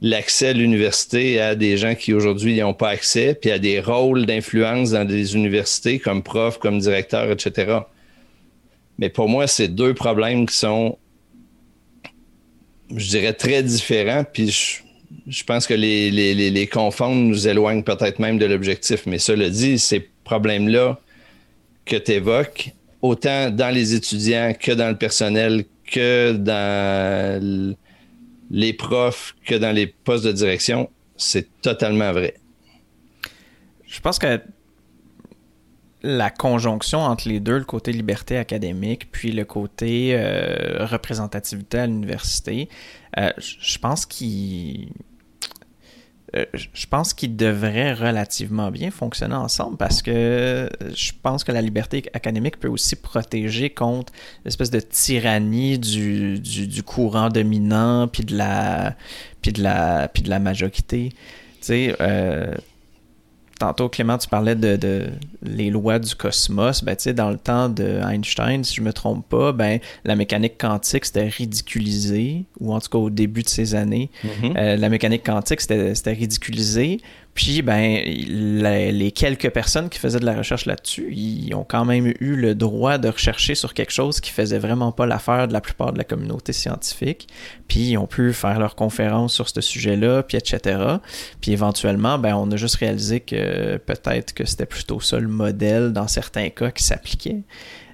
l'accès à l'université à des gens qui aujourd'hui n'y ont pas accès, puis à des rôles d'influence dans des universités comme prof, comme directeur, etc. Mais pour moi, c'est deux problèmes qui sont, je dirais, très différents, puis je, pense que les, les, les confondre nous éloignent peut-être même de l'objectif. Mais cela dit, c'est problèmes-là que tu évoques, autant dans les étudiants que dans le personnel, que dans les profs, que dans les postes de direction, c'est totalement vrai. Je pense que la conjonction entre les deux, le côté liberté académique, puis le côté euh, représentativité à l'université, euh, je pense qu'il euh, je pense qu'ils devraient relativement bien fonctionner ensemble parce que je pense que la liberté académique peut aussi protéger contre l'espèce de tyrannie du, du, courant dominant puis de la puis de la puis de la majorité. Tu sais, euh, tantôt, Clément, tu parlais de, les lois du cosmos. Ben, dans le temps de Einstein, si je me trompe pas, ben, la mécanique quantique, c'était ridiculisé, ou en tout cas au début de ces années, mm-hmm. euh, la mécanique quantique, c'était ridiculisé Puis, ben, les quelques personnes qui faisaient de la recherche là-dessus, ils ont quand même eu le droit de rechercher sur quelque chose qui faisait vraiment pas l'affaire de la plupart de la communauté scientifique. Puis, ils ont pu faire leurs conférences sur ce sujet-là, puis etc. Puis, éventuellement, ben, on a juste réalisé que peut-être que c'était plutôt ça le modèle dans certains cas qui s'appliquait.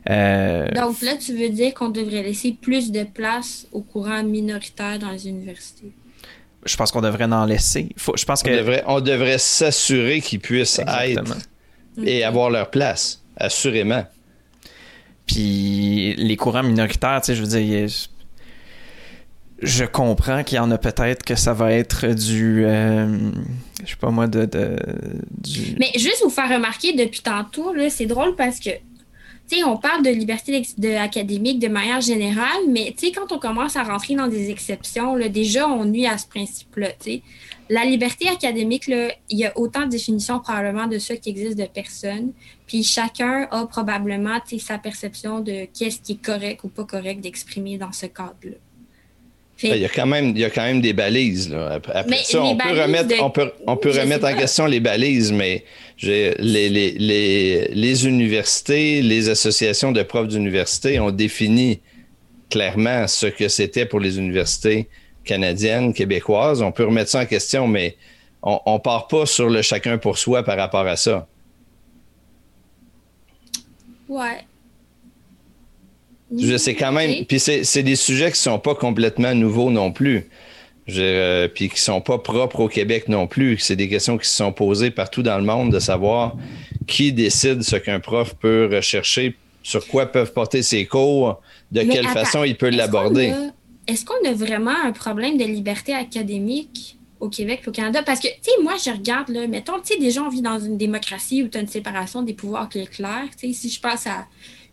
Euh, Donc là, tu veux dire qu'on devrait laisser plus de place au courant minoritaire dans les universités? Je pense qu'on devrait en laisser. Faut, je pense on, devrait, on devrait s'assurer qu'ils puissent être et avoir leur place, assurément. Puis les courants minoritaires, tu sais, je veux dire, je comprends qu'il y en a peut-être que ça va être du, euh, je sais pas moi, de, Mais juste vous faire remarquer depuis tantôt, c'est drôle parce que on parle de liberté de académique de manière générale, mais quand on commence à rentrer dans des exceptions, déjà, on nuit à ce principe-là. La liberté académique, il y a autant de définitions probablement de ce qui existe de personnes. Puis chacun a probablement sa perception de qu'est-ce qui est correct ou pas correct d'exprimer dans ce cadre-là. Ben, il, y a quand même, il y a quand même des balises. Après ça, on peut, remettre, on peut, on peut remettre en question les balises, mais les, les, les, les, universités, les associations de profs d'université ont défini clairement ce que c'était pour les universités canadiennes, québécoises. On peut remettre ça en question, mais on ne part pas sur le chacun pour soi par rapport à ça. Ouais. Je sais quand même. Puis c'est des sujets qui sont pas complètement nouveaux non plus. Euh, puis qui sont pas propres au Québec non plus. C'est des questions qui se sont posées partout dans le monde de savoir qui décide ce qu'un prof peut rechercher, sur quoi peuvent porter ses cours, de quelle façon il peut l'aborder. Est-ce qu'on a vraiment un problème de liberté académique au Québec et au Canada? Parce que, tu sais, moi, je regarde, là, mettons, tu sais, des gens vivent dans une démocratie où tu as une séparation des pouvoirs qui est claire. Tu sais, si je passe à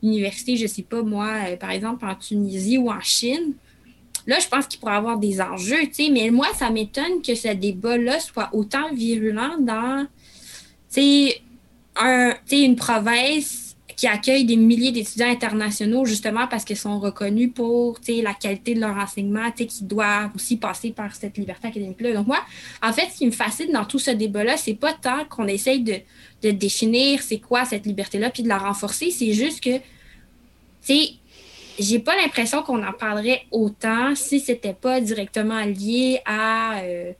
l'université, je sais pas, moi, euh, par exemple, en Tunisie ou en Chine, là, je pense qu'il pourrait avoir des enjeux, tu sais, mais moi, ça m'étonne que ce débat-là soit autant virulent dans, tu sais, un, une province qui accueille des milliers d'étudiants internationaux justement parce qu'ils sont reconnus pour la qualité de leur enseignement, qui doivent aussi passer par cette liberté académique-là. Donc moi, en fait, ce qui me fascine dans tout ce débat-là, c'est pas tant qu'on essaye de, de définir c'est quoi cette liberté-là puis de la renforcer, c'est juste que, tu sais, j'ai pas l'impression qu'on en parlerait autant si c'était pas directement lié à, euh,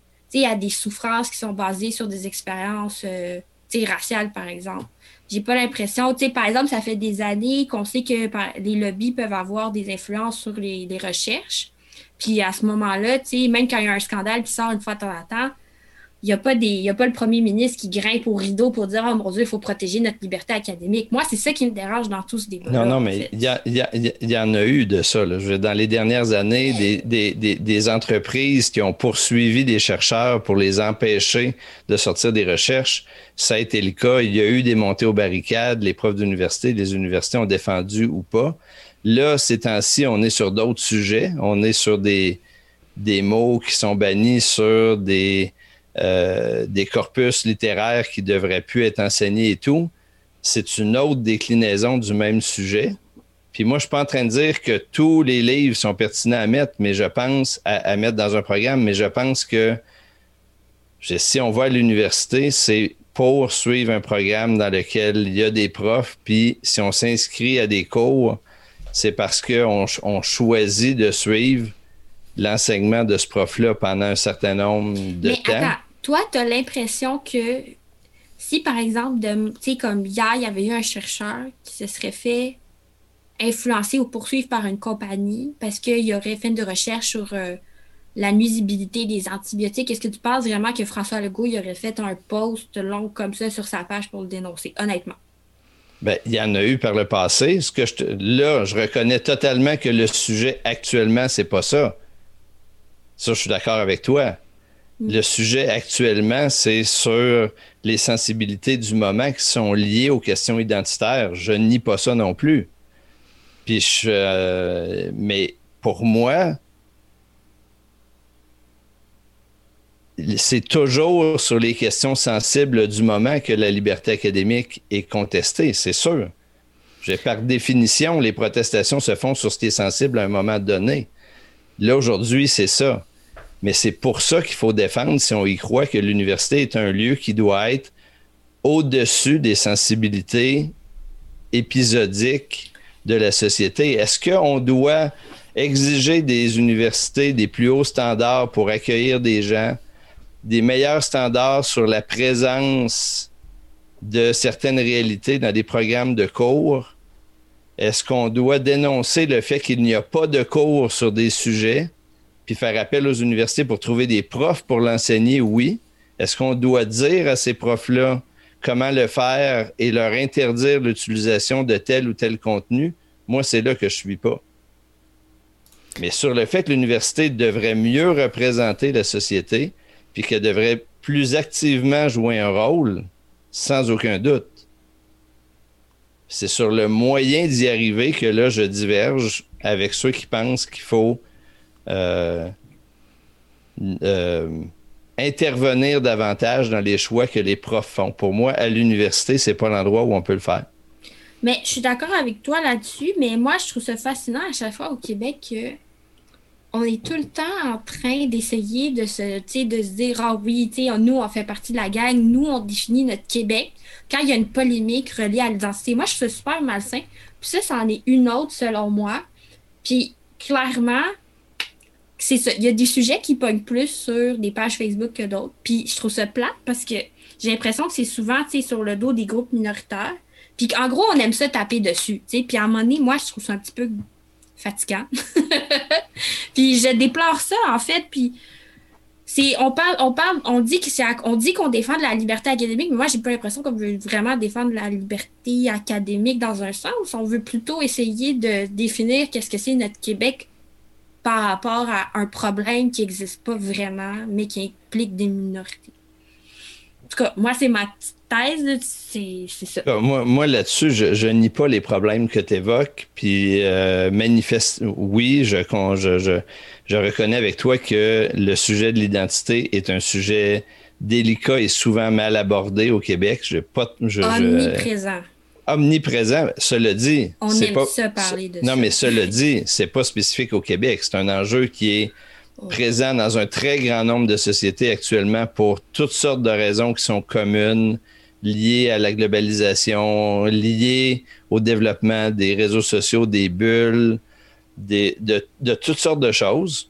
à des souffrances qui sont basées sur des expériences euh, raciales, par exemple. J'ai pas l'impression, tu sais, par exemple, ça fait des années qu'on sait que les lobbies peuvent avoir des influences sur les, recherches. Puis à ce moment-là, tu sais, même quand il y a un scandale qui sort une fois de temps temps, il n'y a, pas des, a pas le premier ministre qui grimpe au rideau pour dire Oh mon Dieu, il faut protéger notre liberté académique. Moi, c'est ça qui me dérange dans tout ce débat. Non, non, mais il y, en a eu de ça. Dans les dernières années, des, des, entreprises qui ont poursuivi des chercheurs pour les empêcher de sortir des recherches. Ça a été le cas. Il y a eu des montées aux barricades. Les profs d'université, les universités ont défendu ou pas. Là, ces temps-ci, on est sur d'autres sujets. On est sur des, des mots qui sont bannis sur des euh, des corpus littéraires qui devraient plus être enseignés et tout, c'est une autre déclinaison du même sujet. Puis moi, je suis pas en train de dire que tous les livres sont pertinents à mettre, mais je pense à, mettre dans un programme, mais je pense que si on va à l'université, c'est pour suivre un programme dans lequel il y a des profs, puis si on s'inscrit à des cours, c'est parce qu'on on choisit de suivre l'enseignement de ce prof-là pendant un certain nombre de Mais temps? Attends, toi, tu as l'impression que si, par exemple, tu sais, comme hier, il y avait eu un chercheur qui se serait fait influencer ou poursuivre par une compagnie parce qu'il aurait fait de recherche sur euh, la nuisibilité des antibiotiques, est-ce que tu penses vraiment que François Legault il aurait fait un post long comme ça sur sa page pour le dénoncer, honnêtement? Ben, il y en a eu par le passé. Ce que je là, je reconnais totalement que le sujet actuellement, c'est pas ça. Ça, je suis d'accord avec toi. Le sujet actuellement, c'est sur les sensibilités du moment qui sont liées aux questions identitaires. Je nie pas ça non plus. Puis je, euh, mais pour moi, c'est toujours sur les questions sensibles du moment que la liberté académique est contestée, c'est sûr. Par définition, les protestations se font sur ce qui est sensible à un moment donné. Là, aujourd'hui, c'est ça. Mais c'est pour ça qu'il faut défendre, si on y croit, que l'université est un lieu qui doit être au-dessus des sensibilités épisodiques de la société. Est-ce qu'on doit exiger des universités des plus hauts standards pour accueillir des gens, des meilleurs standards sur la présence de certaines réalités dans des programmes de cours? Est-ce qu'on doit dénoncer le fait qu'il n'y a pas de cours sur des sujets, puis faire appel aux universités pour trouver des profs pour l'enseigner? Oui. Est-ce qu'on doit dire à ces profs-là comment le faire et leur interdire l'utilisation de tel ou tel contenu? Moi, c'est là que je ne suis pas. Mais sur le fait que l'université devrait mieux représenter la société, puis qu'elle devrait plus activement jouer un rôle, sans aucun doute. C'est sur le moyen d'y arriver que là, je diverge avec ceux qui pensent qu'il faut intervenir davantage dans les choix que les profs font. Pour moi, à l'université, c'est pas l'endroit où on peut le faire. Mais je suis d'accord avec toi là-dessus, mais moi, je trouve ça fascinant à chaque fois au Québec que on est tout le temps en train d'essayer de se, de se dire Ah oui, nous, on fait partie de la gang, nous, on définit notre Québec. Quand il y a une polémique reliée à l'identité, moi, je ça super malsain. Puis ça, c'en est une autre selon moi. Puis clairement, Il y a des sujets qui pognent plus sur des pages Facebook que d'autres. Puis je trouve ça plate parce que j'ai l'impression que c'est souvent sur le dos des groupes minoritaires. Puis en gros, on aime ça taper dessus. Puis à un moment donné, moi, je trouve ça un petit peu fatigant. [LAUGHS] puis je déplore ça, en fait. Puis c'est, on parle, on parle, on dit que dit qu'on défend la liberté académique, mais moi, j'ai pas l'impression qu'on veut vraiment défendre la liberté académique dans un sens. On veut plutôt essayer de définir qu'est-ce que c'est notre Québec par rapport à un problème qui n'existe pas vraiment, mais qui implique des minorités. En tout cas, moi, c'est ma thèse, c'est ça. Ah, moi, moi là-dessus, je, je, nie pas les problèmes que tu évoques. Puis, euh, manifeste, oui, je, je, je, je reconnais avec toi que le sujet de l'identité est un sujet délicat et souvent mal abordé au Québec. Je, pas, je, omniprésent. Omniprésent. Cela dit, on aime pas, ça parler de non, mais cela dit, c'est pas spécifique au Québec. C'est un enjeu qui est présent dans un très grand nombre de sociétés actuellement pour toutes sortes de raisons qui sont communes, liées à la globalisation, liées au développement des réseaux sociaux, des bulles, des, de, de, toutes sortes de choses.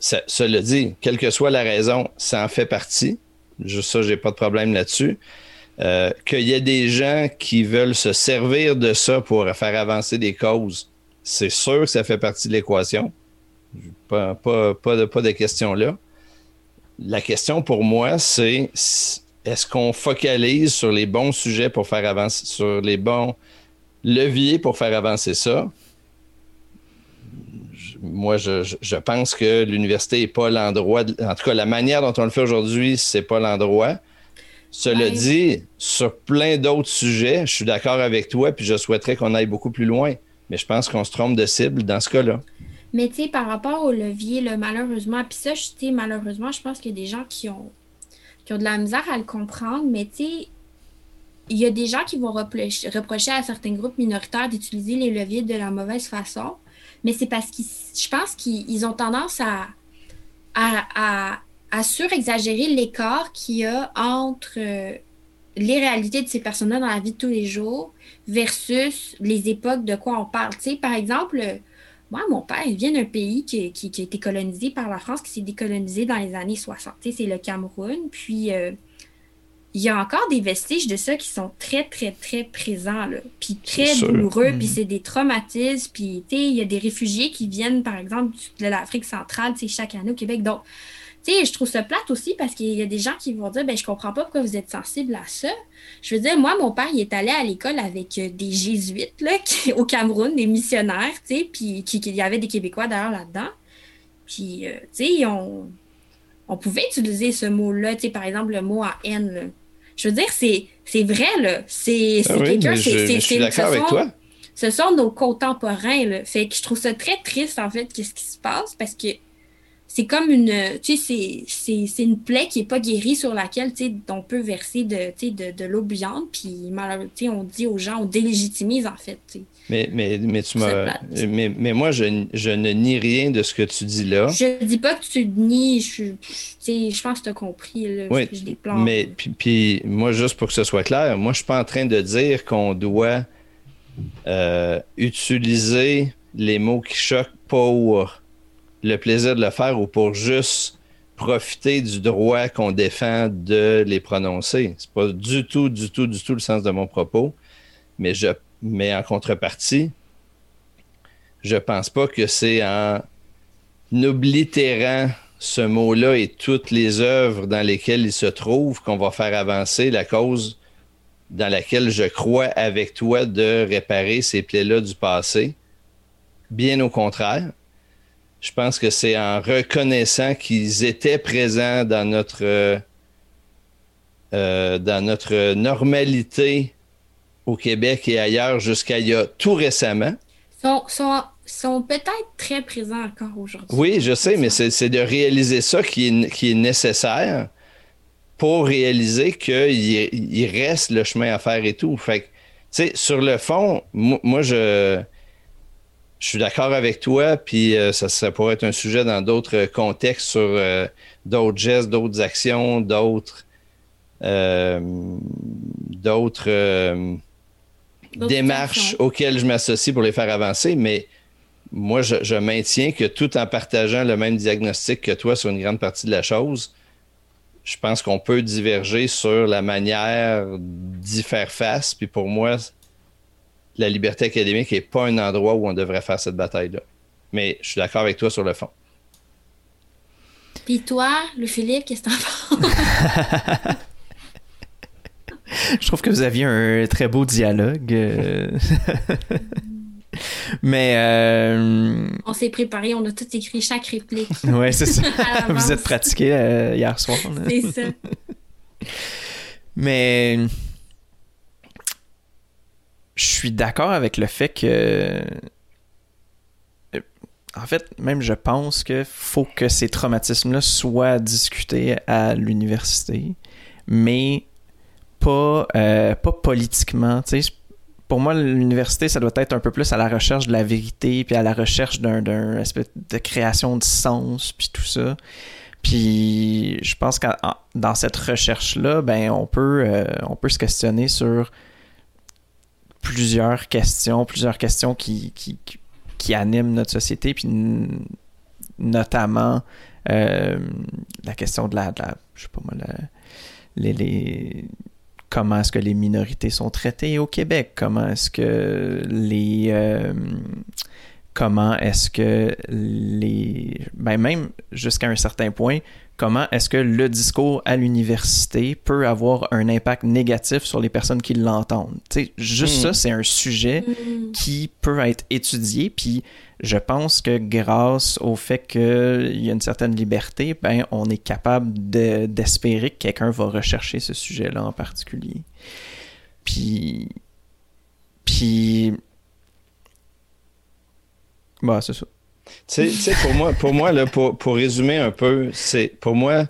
Ça, cela dit, quelle que soit la raison, ça en fait partie. Juste ça, j'ai pas de problème là-dessus. Euh, qu'il y ait des gens qui veulent se servir de ça pour faire avancer des causes, c'est sûr que ça fait partie de l'équation. Pas de question là. La question pour moi, c'est est-ce qu'on focalise sur les bons sujets pour faire avancer, sur les bons leviers pour faire avancer ça? moi, je, pense que l'université n'est pas l'endroit. En tout cas, la manière dont on le fait aujourd'hui, c'est pas l'endroit. Cela dit, sur plein d'autres sujets, je suis d'accord avec toi, puis je souhaiterais qu'on aille beaucoup plus loin. Mais je pense qu'on se trompe de cible dans ce cas-là. Mais tu sais, par rapport au levier, malheureusement, puis ça, je malheureusement, je pense qu'il y a des gens qui ont, qui ont de la misère à le comprendre, mais tu sais, il y a des gens qui vont reprocher à certains groupes minoritaires d'utiliser les leviers de la mauvaise façon mais c'est parce que je pense qu'ils ont tendance à, à, à, surexagérer l'écart qu'il y a entre euh, les réalités de ces personnes-là dans la vie de tous les jours versus les époques de quoi on parle. Tu sais, par exemple, moi, mon père, il vient d'un pays qui, qui, a été colonisé par la France, qui s'est décolonisé dans les années 60. Tu sais, c'est le Cameroun. Puis, euh, il y a encore des vestiges de ça qui sont très, très, très présents, là. Puis très douloureux, puis mhm. c'est des traumatismes, puis, tu sais, il y a des réfugiés qui viennent, par exemple, de l'Afrique centrale, tu sais, chaque année au Québec. Donc, sais, je trouve ça plate aussi parce qu'il y a des gens qui vont dire, ben, je comprends pas pourquoi vous êtes sensible à ça. Je veux dire, moi, mon père, il est allé à l'école avec euh, des jésuites, là, [LAUGHS] au Cameroun, des missionnaires, tu sais, puis il y avait des Québécois d'ailleurs là-dedans. Puis, euh, tu sais, on on pouvait utiliser ce mot-là, tu sais, par exemple, le mot en haine. Je veux dire, c'est, c'est vrai, là. C'est, ah quelqu'un. c'est, je, suis d'accord avec toi. Ce sont nos contemporains, là. Fait que je trouve ça très triste, en fait, qu'est-ce qui se passe, parce que c'est comme une, tu sais, c'est une plaie qui n'est pas guérie sur laquelle, tu sais, on peut verser de, de, de l'eau bouillante, puis malheureusement, on dit aux gens, on délégitimise en fait, Mais, mais, mais, tu mais, mais, moi, je, je, ne nie rien de ce que tu dis là. Je dis pas que tu nies, je, je pense que tu as compris. Là, oui, je mais puis, puis, moi, juste pour que ce soit clair, moi, je suis pas en train de dire qu'on doit euh, utiliser les mots qui choquent pour le plaisir de le faire ou pour juste profiter du droit qu'on défend de les prononcer. C'est pas du tout, du tout, du tout le sens de mon propos. Mais je en contrepartie, je pense pas que c'est en oblitérant ce mot-là et toutes les œuvres dans lesquelles il se trouve qu'on va faire avancer la cause dans laquelle je crois avec toi de réparer ces plaies-là du passé. Bien au contraire, je pense que c'est en reconnaissant qu'ils étaient présents dans notre, euh, euh, dans notre normalité au Québec et ailleurs jusqu'à il y a tout récemment. Sont, sont, sont peut-être très présents encore aujourd'hui. Oui, je sais, mais c'est de réaliser ça qui est, qui est nécessaire pour réaliser qu'il il reste le chemin à faire et tout. Fait que, tu sais, sur le fond, moi, je je suis d'accord avec toi, puis euh, ça, pourrait être un sujet dans d'autres contextes sur euh, d'autres gestes, d'autres actions, d'autres euh, d'autres démarches auxquelles je m'associe pour les faire avancer, mais moi, je, je, maintiens que tout en partageant le même diagnostic que toi sur une grande partie de la chose, je pense qu'on peut diverger sur la manière d'y faire face. Puis pour moi, la liberté académique n'est pas un endroit où on devrait faire cette bataille-là. Mais je suis d'accord avec toi sur le fond. Puis toi, le Philippe, qu'est-ce que t'en penses? [LAUGHS] je trouve que vous aviez un très beau dialogue. Euh. [LAUGHS] Mais. Euh, on s'est préparé, on a tout écrit chaque réplique. [LAUGHS] Oui, c'est ça. vous êtes pratiqué euh, hier soir. C'est ça. Mais je suis d'accord avec le fait que. En fait, même je pense qu'il faut que ces traumatismes-là soient discutés à l'université, mais pas, euh, pas politiquement. pour moi, l'université, ça doit être un peu plus à la recherche de la vérité, puis à la recherche d'un aspect de création de sens, puis tout ça. Puis je pense que dans cette recherche-là, ben on euh, on peut se questionner sur plusieurs questions, plusieurs questions qui, qui, qui animent notre société, puis notamment euh, la question de la, de la, je sais pas moi, les, les, comment est-ce que les minorités sont traitées au Québec, comment est-ce que les euh, comment est-ce que les ben même jusqu'à un certain point comment est-ce que le discours à l'université peut avoir un impact négatif sur les personnes qui l'entendent? juste hmm. ça, c'est un sujet hmm. qui peut être étudié, puis je pense que grâce au fait qu'il y a une certaine liberté, ben, on est capable d'espérer que quelqu'un va rechercher ce sujet-là en particulier. Puis... Puis... Bah, c'est ça. Pour moi, pour, moi là, pour, pour résumer un peu, c'est pour moi,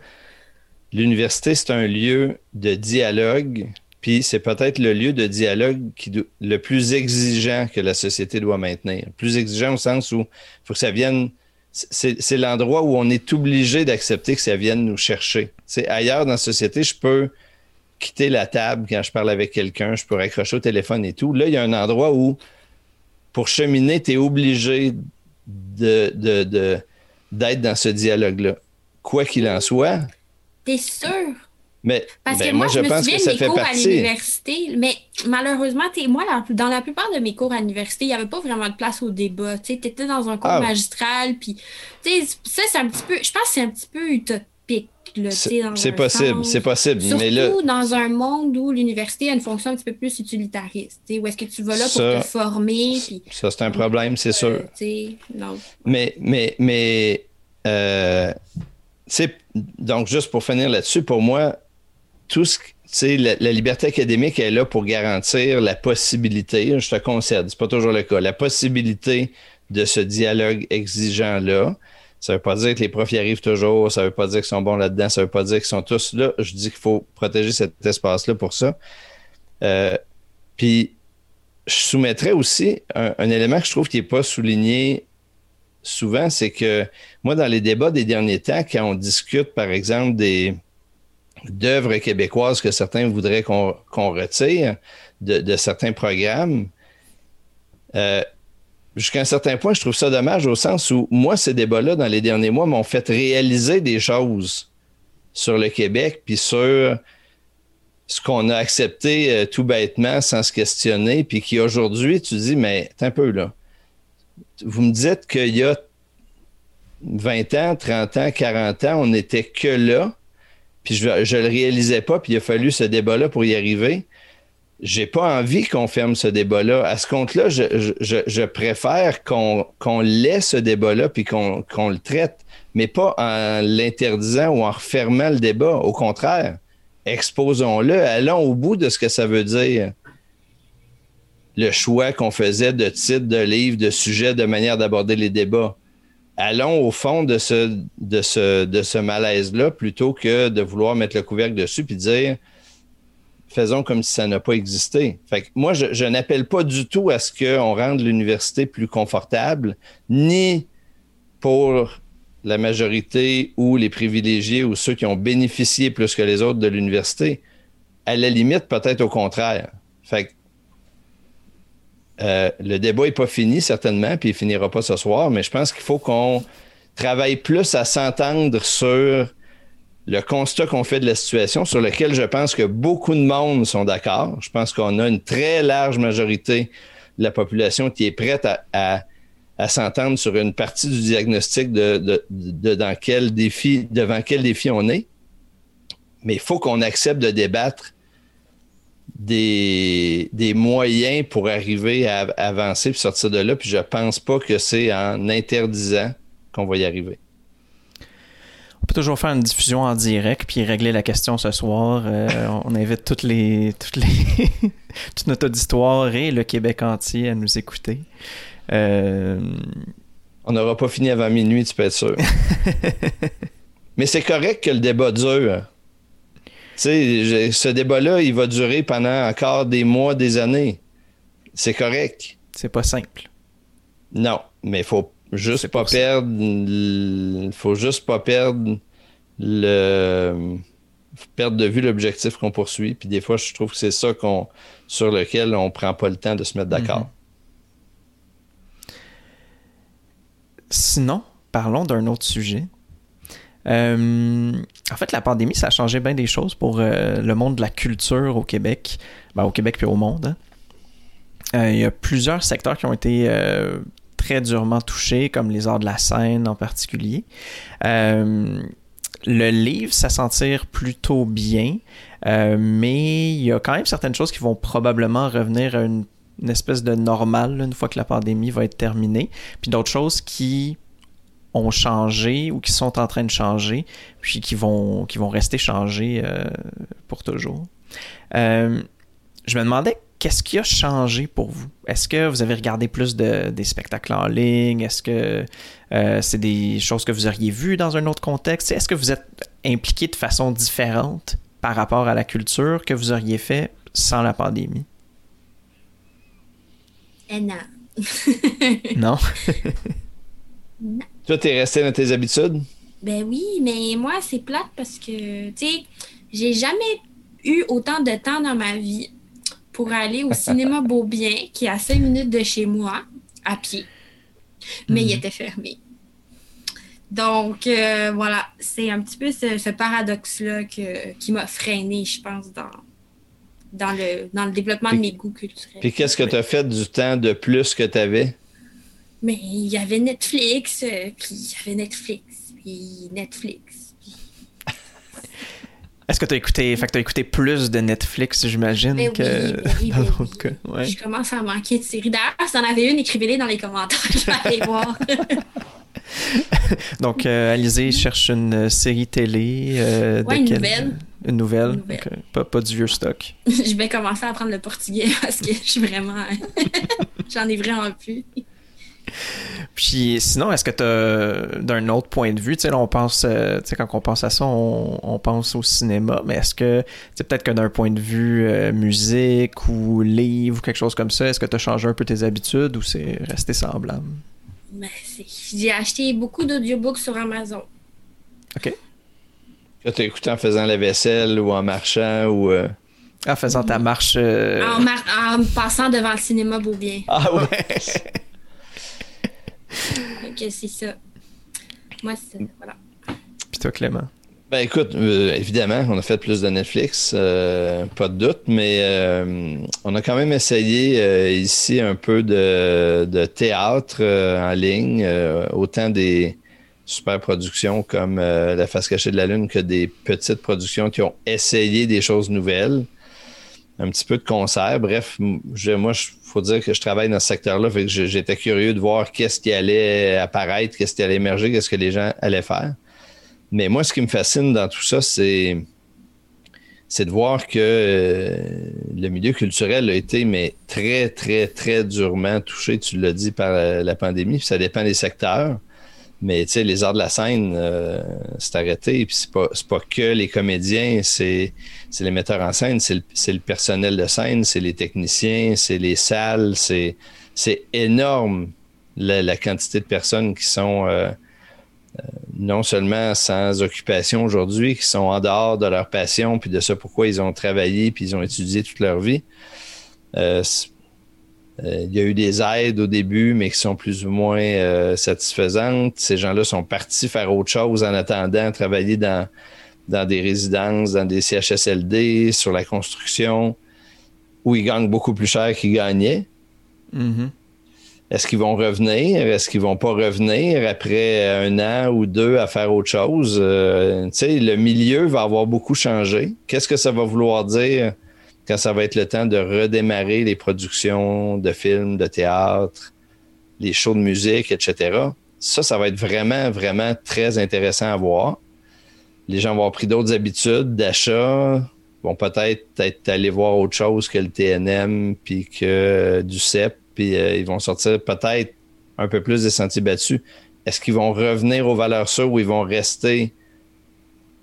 l'université, c'est un lieu de dialogue, puis c'est peut-être le lieu de dialogue qui, le plus exigeant que la société doit maintenir. Plus exigeant au sens où il faut que ça vienne. C'est l'endroit où on est obligé d'accepter que ça vienne nous chercher. C'est ailleurs dans la société, je peux quitter la table quand je parle avec quelqu'un, je peux raccrocher au téléphone et tout. Là, il y a un endroit où, pour cheminer, tu es obligé de, de, d'être dans ce dialogue-là. Quoi qu'il en soit. T'es sûr? Mais Parce ben, que moi, je, me pense que ça fait cours à l'université, mais malheureusement, moi, dans la plupart de mes cours à l'université, il n'y avait pas vraiment de place au débat. Tu étais dans un cours ah. magistral, puis ça, c'est un petit peu, je pense que c'est un petit peu utopique c'est possible, c'est possible. Surtout mais là, dans un monde où l'université a une fonction un petit peu plus utilitariste. Où est-ce que tu vas là pour te former? Ça, c'est un problème, c'est sûr. Mais, mais, mais euh, donc, juste pour finir là-dessus, pour moi, tout ce la, la liberté académique est là pour garantir la possibilité, je te concède, c'est pas toujours le cas, la possibilité de ce dialogue exigeant-là, Ça veut pas dire que les profs y arrivent toujours, ça veut pas dire qu'ils sont bons là-dedans, ça veut pas dire qu'ils sont tous là. Je dis qu'il faut protéger cet espace-là pour ça. Euh, puis, je soumettrais aussi un, élément que je trouve qui n'est pas souligné souvent, c'est que moi, dans les débats des derniers temps, quand on discute, par exemple, des d'œuvres québécoises que certains voudraient qu'on retire de, certains programmes, euh, jusqu'à un certain point, je trouve ça dommage au sens où moi, ces débats-là, dans les derniers mois, m'ont fait réaliser des choses sur le Québec, puis sur ce qu'on a accepté euh, tout bêtement sans se questionner, puis qui aujourd'hui, tu dis, mais un peu là. Vous me dites qu'il y a 20 ans, 30 ans, 40 ans, on n'était que là, puis je ne le réalisais pas, puis il a fallu ce débat-là pour y arriver j'ai pas envie qu'on ferme ce débat-là. À ce compte-là, je, préfère qu'on laisse ce débat-là puis qu'on le traite, mais pas en l'interdisant ou en refermant le débat. Au contraire, exposons-le, allons au bout de ce que ça veut dire. Le choix qu'on faisait de titres, de livres, de sujets, de manière d'aborder les débats. Allons au fond de ce, de ce, de ce malaise-là plutôt que de vouloir mettre le couvercle dessus puis dire faisons comme si ça n'a pas existé. Fait moi, je, n'appelle pas du tout à ce qu'on rende l'université plus confortable, ni pour la majorité ou les privilégiés ou ceux qui ont bénéficié plus que les autres de l'université. À la limite, peut-être au contraire. Euh, le débat n'est pas fini, certainement, puis il finira pas ce soir, mais je pense qu'il faut qu'on travaille plus à s'entendre sur le constat qu'on fait de la situation, sur lequel je pense que beaucoup de monde sont d'accord. Je pense qu'on a une très large majorité de la population qui est prête à, s'entendre sur une partie du diagnostic de, dans quel défi, devant quel défi on est. Mais il faut qu'on accepte de débattre des, moyens pour arriver à avancer et sortir de là. Puis je pense pas que c'est en interdisant qu'on va y arriver. On peut toujours faire une diffusion en direct puis régler la question ce soir. Euh, [LAUGHS] on invite toutes les, toutes les [LAUGHS] toute notre auditoire et le Québec entier à nous écouter. Euh, on n'aura pas fini avant minuit, tu peux être sûr. [LAUGHS] Mais c'est correct que le débat dure. Tu sais, ce débat-là, il va durer pendant encore des mois, des années. C'est correct. C'est pas simple. Non, mais il faut Juste pas perdre. faut juste pas perdre le. Perdre de vue l'objectif qu'on poursuit. Puis des fois, je trouve que c'est ça qu'on sur lequel on prend pas le temps de se mettre d'accord. Mhm. Sinon, parlons d'un autre sujet. Euh, en fait, la pandémie, ça a changé bien des choses pour euh, le monde de la culture au Québec, ben, au Québec puis au monde. Hein. Euh, il y a plusieurs secteurs qui ont été très durement touchés, comme les arts de la scène en particulier. Euh, le livre, ça sentir plutôt bien, euh, mais il y a quand même certaines choses qui vont probablement revenir à une, espèce de normal une fois que la pandémie va être terminée, puis d'autres choses qui ont changé ou qui sont en train de changer, puis qui vont, qui vont rester changées euh, pour toujours. je me demandais qu'est-ce qui a changé pour vous? Est-ce que vous avez regardé plus de, des spectacles en ligne? Est-ce que euh, c'est des choses que vous auriez vues dans un autre contexte? Est-ce que vous êtes impliqué de façon différente par rapport à la culture que vous auriez fait sans la pandémie? Eh non. [LAUGHS] non? non. Toi, t'es resté dans tes habitudes? Ben oui, mais moi, c'est plate parce que, tu sais, j'ai jamais eu autant de temps dans ma vie pour aller au cinéma Beaubien, qui est à 5 minutes de chez moi, à pied. Mais il mhm. était fermé. Donc, euh, voilà, c'est un petit peu ce, paradoxe-là qui m'a freiné, je pense, dans, dans, le, dans le développement de mes goûts culturels. Puis qu'est-ce que tu as fait du temps de plus que tu avais? Mais il y avait Netflix, euh, puis il y avait Netflix, puis Netflix. Est-ce que tu as écouté, fait que as écouté plus de Netflix, j'imagine, ben que ben oui, dans ben cas? Ouais. Je commence à manquer de séries. D'ailleurs, si t'en avais une, écrivez-les dans les commentaires, [LAUGHS] je vais aller [LAUGHS] voir. [LAUGHS] Donc, euh, Alizé cherche une série télé. Euh, ouais, une, nouvelle. une nouvelle? Une nouvelle. Pas, pas, du vieux stock. je vais commencer à apprendre le portugais parce que je suis vraiment. J'en ai vraiment plus. Puis sinon, est-ce que tu as, d'un autre point de vue, tu sais, on pense, euh, tu sais, quand on pense à ça, on, pense au cinéma, mais est-ce que, tu peut-être que d'un point de vue euh, musique ou livre ou quelque chose comme ça, est-ce que tu as changé un peu tes habitudes ou c'est resté semblable? Ben, j'ai acheté beaucoup d'audiobooks sur Amazon. OK. Que tu as écouté en faisant la vaisselle ou en marchant ou. Euh? En faisant ta marche. En, en, passant devant le cinéma Beaubien. Ah ouais. [LAUGHS] ok, c'est ça. Moi, c'est. Voilà. Puis toi, Clément? Ben écoute, euh, évidemment, on a fait plus de Netflix, euh, pas de doute, mais euh, on a quand même essayé ici un peu de, de théâtre en ligne, autant des super productions comme La face cachée de la Lune que des petites productions qui ont essayé des choses nouvelles un petit peu de concert. Bref, je, moi, il faut dire que je travaille dans ce secteur-là, j'étais curieux de voir qu'est-ce qui allait apparaître, qu'est-ce qui allait émerger, qu'est-ce que les gens allaient faire. Mais moi, ce qui me fascine dans tout ça, c'est c'est de voir que euh, le milieu culturel a été mais très, très, très durement touché, tu l'as dit, par euh, la pandémie. ça dépend des secteurs. Mais tu sais, les arts de la scène, euh, c'est arrêté. Puis c'est pas, pas que les comédiens, c'est les metteurs en scène, c'est le, le, personnel de scène, c'est les techniciens, c'est les salles, c'est énorme la, quantité de personnes qui sont euh, euh, non seulement sans occupation aujourd'hui, qui sont en dehors de leur passion, puis de ça pourquoi ils ont travaillé, puis ils ont étudié toute leur vie. Euh, il y a eu des aides au début, mais qui sont plus ou moins euh, satisfaisantes. Ces gens-là sont partis faire autre chose en attendant, travailler dans, dans des résidences, dans des CHSLD, sur la construction, où ils gagnent beaucoup plus cher qu'ils gagnaient. Mm-hmm. Est-ce qu'ils vont revenir? Est-ce qu'ils vont pas revenir après un an ou deux à faire autre chose? Euh, le milieu va avoir beaucoup changé. Qu'est-ce que ça va vouloir dire? Quand ça va être le temps de redémarrer les productions de films, de théâtre, les shows de musique, etc. Ça, ça va être vraiment, vraiment très intéressant à voir. Les gens vont avoir pris d'autres habitudes d'achat, vont peut-être être aller voir autre chose que le TNM, puis que du CEP, puis euh, ils vont sortir peut-être un peu plus des sentiers battus. Est-ce qu'ils vont revenir aux valeurs sûres ou ils vont rester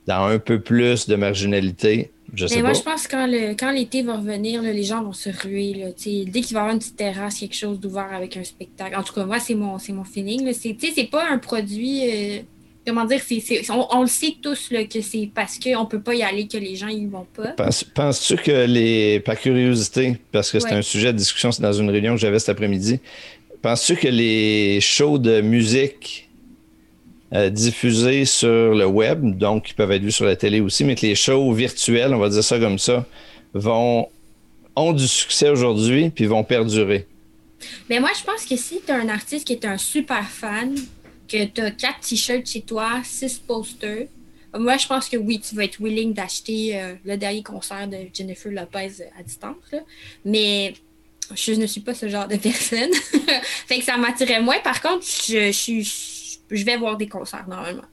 dans un peu plus de marginalité? Mais moi, je pense que quand, l'été va revenir, les gens vont se ruer. dès qu'il va y avoir une petite terrasse, quelque chose d'ouvert avec un spectacle. En tout cas, moi, c'est mon, mon feeling. C'est pas un produit. Euh, comment dire, on, le sait tous que c'est parce qu'on ne peut pas y aller que les gens y vont pas. Penses-tu que les. Par curiosité, parce que c'est un sujet de discussion dans une réunion que j'avais cet après-midi, penses-tu que les shows de musique euh, diffusés sur le web, donc qui peuvent être vus sur la télé aussi, mais que les shows virtuels, on va dire ça comme ça, vont ont du succès aujourd'hui puis vont perdurer. Mais moi, je pense que si tu as un artiste qui est un super fan, que tu as quatre t-shirts chez toi, six posters, moi, je pense que oui, tu vas être willing d'acheter euh, le dernier concert de Jennifer Lopez à distance. Mais je ne suis pas ce genre de personne. [LAUGHS] fait que ça m'attirait moins. Par contre, je suis je vais voir des concerts normalement.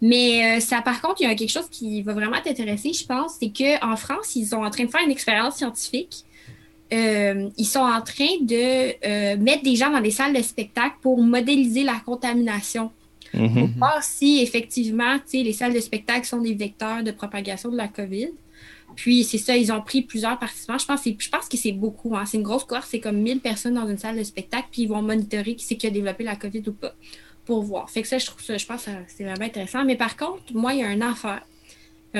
Mais euh, ça, par contre, il y a quelque chose qui va vraiment t'intéresser, je pense, c'est qu'en France, ils sont en train de faire une expérience scientifique. Euh, ils sont en train de euh, mettre des gens dans des salles de spectacle pour modéliser la contamination. Mm-hmm. Pour voir si effectivement, les salles de spectacle sont des vecteurs de propagation de la COVID. Puis c'est ça, ils ont pris plusieurs participants. Je pense, je pense que c'est beaucoup. Hein. C'est une grosse cohorte, c'est comme 1000 personnes dans une salle de spectacle, puis ils vont monitorer qui c'est qui a développé la COVID ou pas pour voir. Fait que ça, je trouve ça, je pense que c'est vraiment intéressant. Mais par contre, moi, il y a un affaire.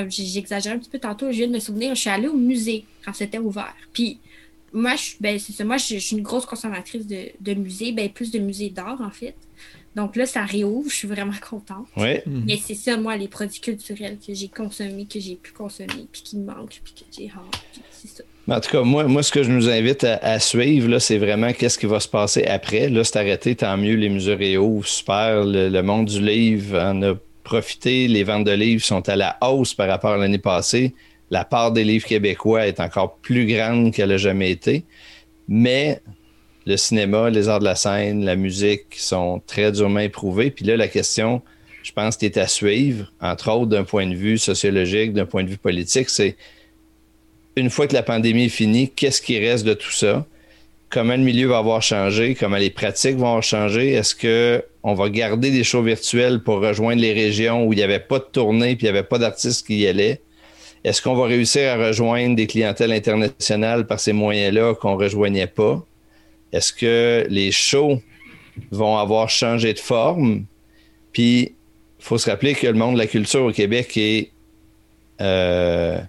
J'exagère un petit peu tantôt, je viens de me souvenir, je suis allée au musée quand c'était ouvert. Puis moi, je, ben, c'est ça, moi, suis une grosse consommatrice de, de musées, ben, plus de musées d'art, en fait. Donc là, ça réouvre, je suis vraiment contente. Oui. Mais c'est ça, moi, les produits culturels que j'ai consommés, que j'ai pu consommer, puis qui me manquent, puis que j'ai hâte. C'est ça. En tout cas, moi, moi, ce que je nous invite à, suivre, là, c'est vraiment qu'est-ce qui va se passer après. Là, c'est arrêté, tant mieux, les musées réouvrent, super. Le, monde du livre en a profité. Les ventes de livres sont à la hausse par rapport à l'année passée. La part des livres québécois est encore plus grande qu'elle n'a jamais été. Mais le cinéma, les arts de la scène, la musique sont très durement éprouvés. Puis là, la question, je pense, qui est à suivre, entre autres d'un point de vue sociologique, d'un point de vue politique, c'est une fois que la pandémie est finie, qu'est-ce qui reste de tout ça? comment le milieu va avoir changé, comment les pratiques vont avoir changé? Est-ce que on va garder des shows virtuels pour rejoindre les régions où il n'y avait pas de tournée puis il n'y avait pas d'artistes qui y allaient? Est-ce qu'on va réussir à rejoindre des clientèles internationales par ces moyens-là qu'on ne rejoignait pas? Est-ce que les shows vont avoir changé de forme? Puis, il faut se rappeler que le monde de la culture au Québec est, euh,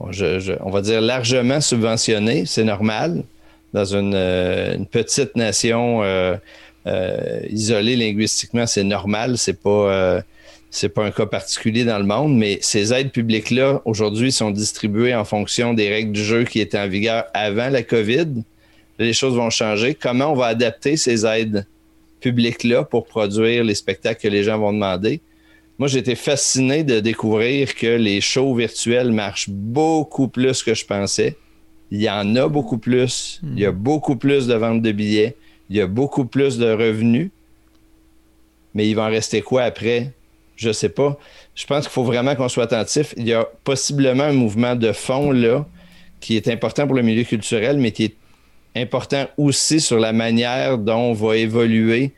on va dire, largement subventionné. C'est normal. Dans une, euh, petite nation euh, isolée linguistiquement, c'est normal. C'est pas pas un cas particulier dans le monde, mais ces aides publiques-là, aujourd'hui, sont distribuées en fonction des règles du jeu qui étaient en vigueur avant la COVID. Les choses vont changer. Comment on va adapter ces aides publiques-là pour produire les spectacles que les gens vont demander? Moi, j'ai été fasciné de découvrir que les shows virtuels marchent beaucoup plus que je pensais. Il y en a beaucoup plus. Il y a beaucoup plus de ventes de billets. Il y a beaucoup plus de revenus. Mais il va en rester quoi après? Je sais pas. Je pense qu'il faut vraiment qu'on soit attentif. Il y a possiblement un mouvement de fond là qui est important pour le milieu culturel, mais qui est important aussi sur la manière dont va évoluer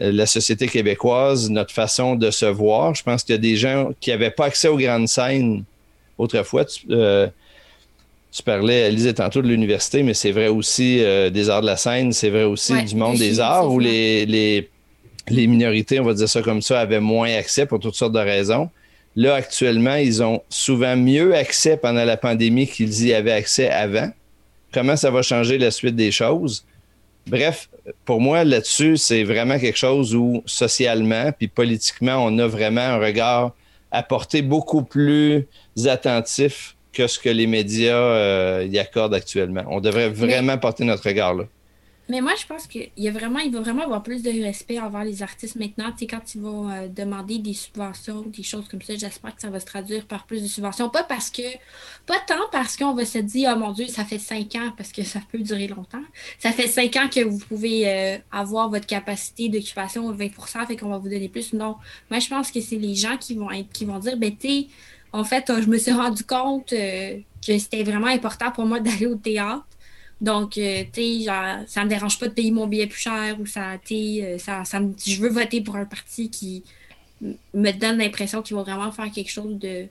euh, la société québécoise, notre façon de se voir. Je pense qu'il y a des gens qui n'avaient pas accès aux grandes scènes autrefois. Tu, euh, tu parlais, Lise, tantôt de l'université, mais c'est vrai aussi euh, des arts de la scène, c'est vrai aussi du monde des arts où les, les les minorités, on va dire ça comme ça, avaient moins accès pour toutes sortes de raisons. Là, actuellement, ils ont souvent mieux accès pendant la pandémie qu'ils y avaient accès avant. Comment ça va changer la suite des choses? Bref, pour moi, là-dessus, c'est vraiment quelque chose où socialement puis politiquement, on a vraiment un regard à porter beaucoup plus attentif que ce que les médias euh, y accordent actuellement. On devrait vraiment porter notre regard là. Mais moi, je pense qu'il y a vraiment, il va vraiment avoir plus de respect envers les artistes maintenant. Tu sais, quand ils vont euh, demander des subventions, des choses comme ça, j'espère que ça va se traduire par plus de subventions. Pas parce que, pas tant parce qu'on va se dire, oh mon Dieu, ça fait cinq ans, parce que ça peut durer longtemps. Ça fait cinq ans que vous pouvez euh, avoir votre capacité d'occupation 20% fait qu'on va vous donner plus. Non. Moi, je pense que c'est les gens qui vont être, qui vont dire, ben, tu en fait, je me suis rendu compte euh, que c'était vraiment important pour moi [LAUGHS] d'aller au théâtre donc, euh, tu sais, ça me dérange pas de payer mon billet plus cher ou ça, euh, ça, ça je veux voter pour un parti qui me donne l'impression qu'il va vraiment faire quelque chose de,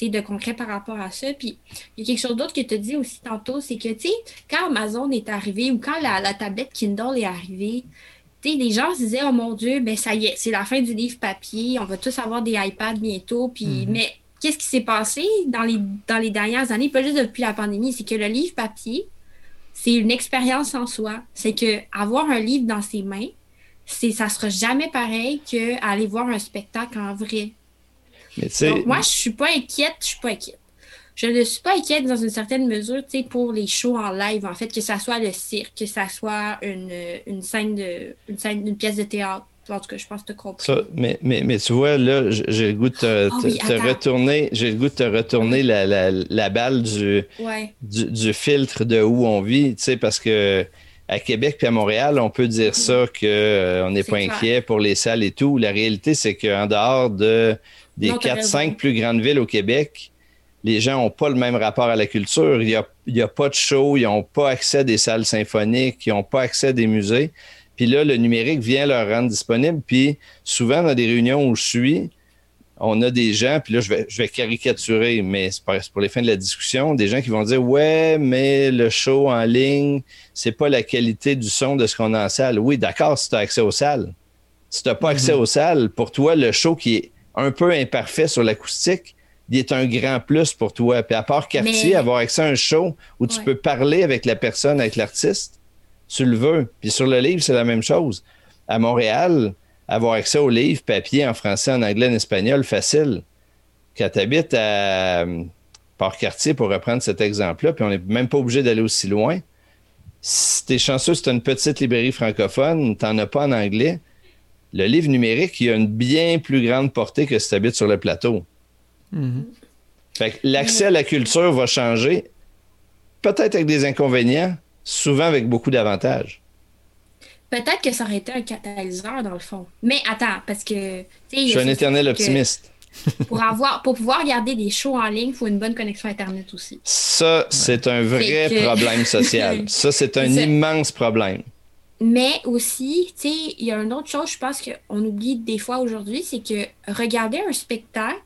de concret par rapport à ça. Puis, il y a quelque chose d'autre que tu as dit aussi tantôt, c'est que, tu sais, quand Amazon est arrivé ou quand la, tablette Kindle est arrivée, tu sais, les gens se disaient, oh mon Dieu, ben ça y est, c'est la fin du livre papier, on va tous avoir des iPads bientôt. Puis, mm-hmm. mais qu'est-ce qui s'est passé dans les, dans les dernières années, pas juste depuis la pandémie, c'est que le livre papier, c'est une expérience en soi. C'est que avoir un livre dans ses mains, c'est ça sera jamais pareil qu'aller voir un spectacle en vrai. Donc, moi, je suis pas inquiète, je suis pas inquiète. Je ne suis pas inquiète dans une certaine mesure, tu sais, pour les shows en live, en fait, que ça soit le cirque, que ça soit une, une scène de une scène, une pièce de théâtre, en tout cas, je pense que tu mais, mais, mais, tu vois, là, j'ai le goût de te, ah retourner, j'ai le goût de te retourner la, la, la balle du, du, filtre de où on vit, tu sais, parce que à Québec puis à Montréal, on peut dire ça qu'on euh, n'est pas inquiet pour les salles et tout. La réalité, c'est qu'en dehors de, des quatre, cinq plus grandes villes au Québec, les gens n'ont pas le même rapport à la culture. Il n'y a, y a pas de show, ils n'ont pas accès à des salles symphoniques, ils n'ont pas accès à des musées. Puis là, le numérique vient leur rendre disponible. Puis souvent, dans des réunions où je suis, on a des gens, puis là, je vais, je vais caricaturer, mais c'est pour les fins de la discussion, des gens qui vont dire Ouais, mais le show en ligne, c'est pas la qualité du son de ce qu'on a en salle. Oui, d'accord, si tu as accès aux salles. Si tu n'as pas accès mhm. aux salles, pour toi, le show qui est un peu imparfait sur l'acoustique, il est un grand plus pour toi. Puis à part Cartier, avoir accès à un show où tu peux parler avec la personne, avec l'artiste, tu le veux. Puis sur le livre, c'est la même chose. À Montréal, avoir accès au livre papier en français, en anglais, en espagnol, facile. Quand tu habites à euh, Port-Cartier, pour reprendre cet exemple-là, puis on n'est même pas obligé d'aller aussi loin. Si tu es chanceux, c'est une petite librairie francophone, tu n'en as pas en anglais. Le livre numérique, il a une bien plus grande portée que si tu habites sur le plateau. Mm-hmm. Fait que l'accès à la culture va changer, peut-être avec des inconvénients, souvent avec beaucoup d'avantages. Peut-être que ça aurait été un catalyseur dans le fond. Mais attends, parce que. Je suis un éternel optimiste. [LAUGHS] pour, avoir, pour pouvoir regarder des shows en ligne, il faut une bonne connexion Internet aussi. Ça, c'est un vrai problème [LAUGHS] social. ça, c'est un immense problème. Mais aussi, tu sais, il y a une autre chose, je pense qu'on oublie des fois aujourd'hui, c'est que regarder un spectacle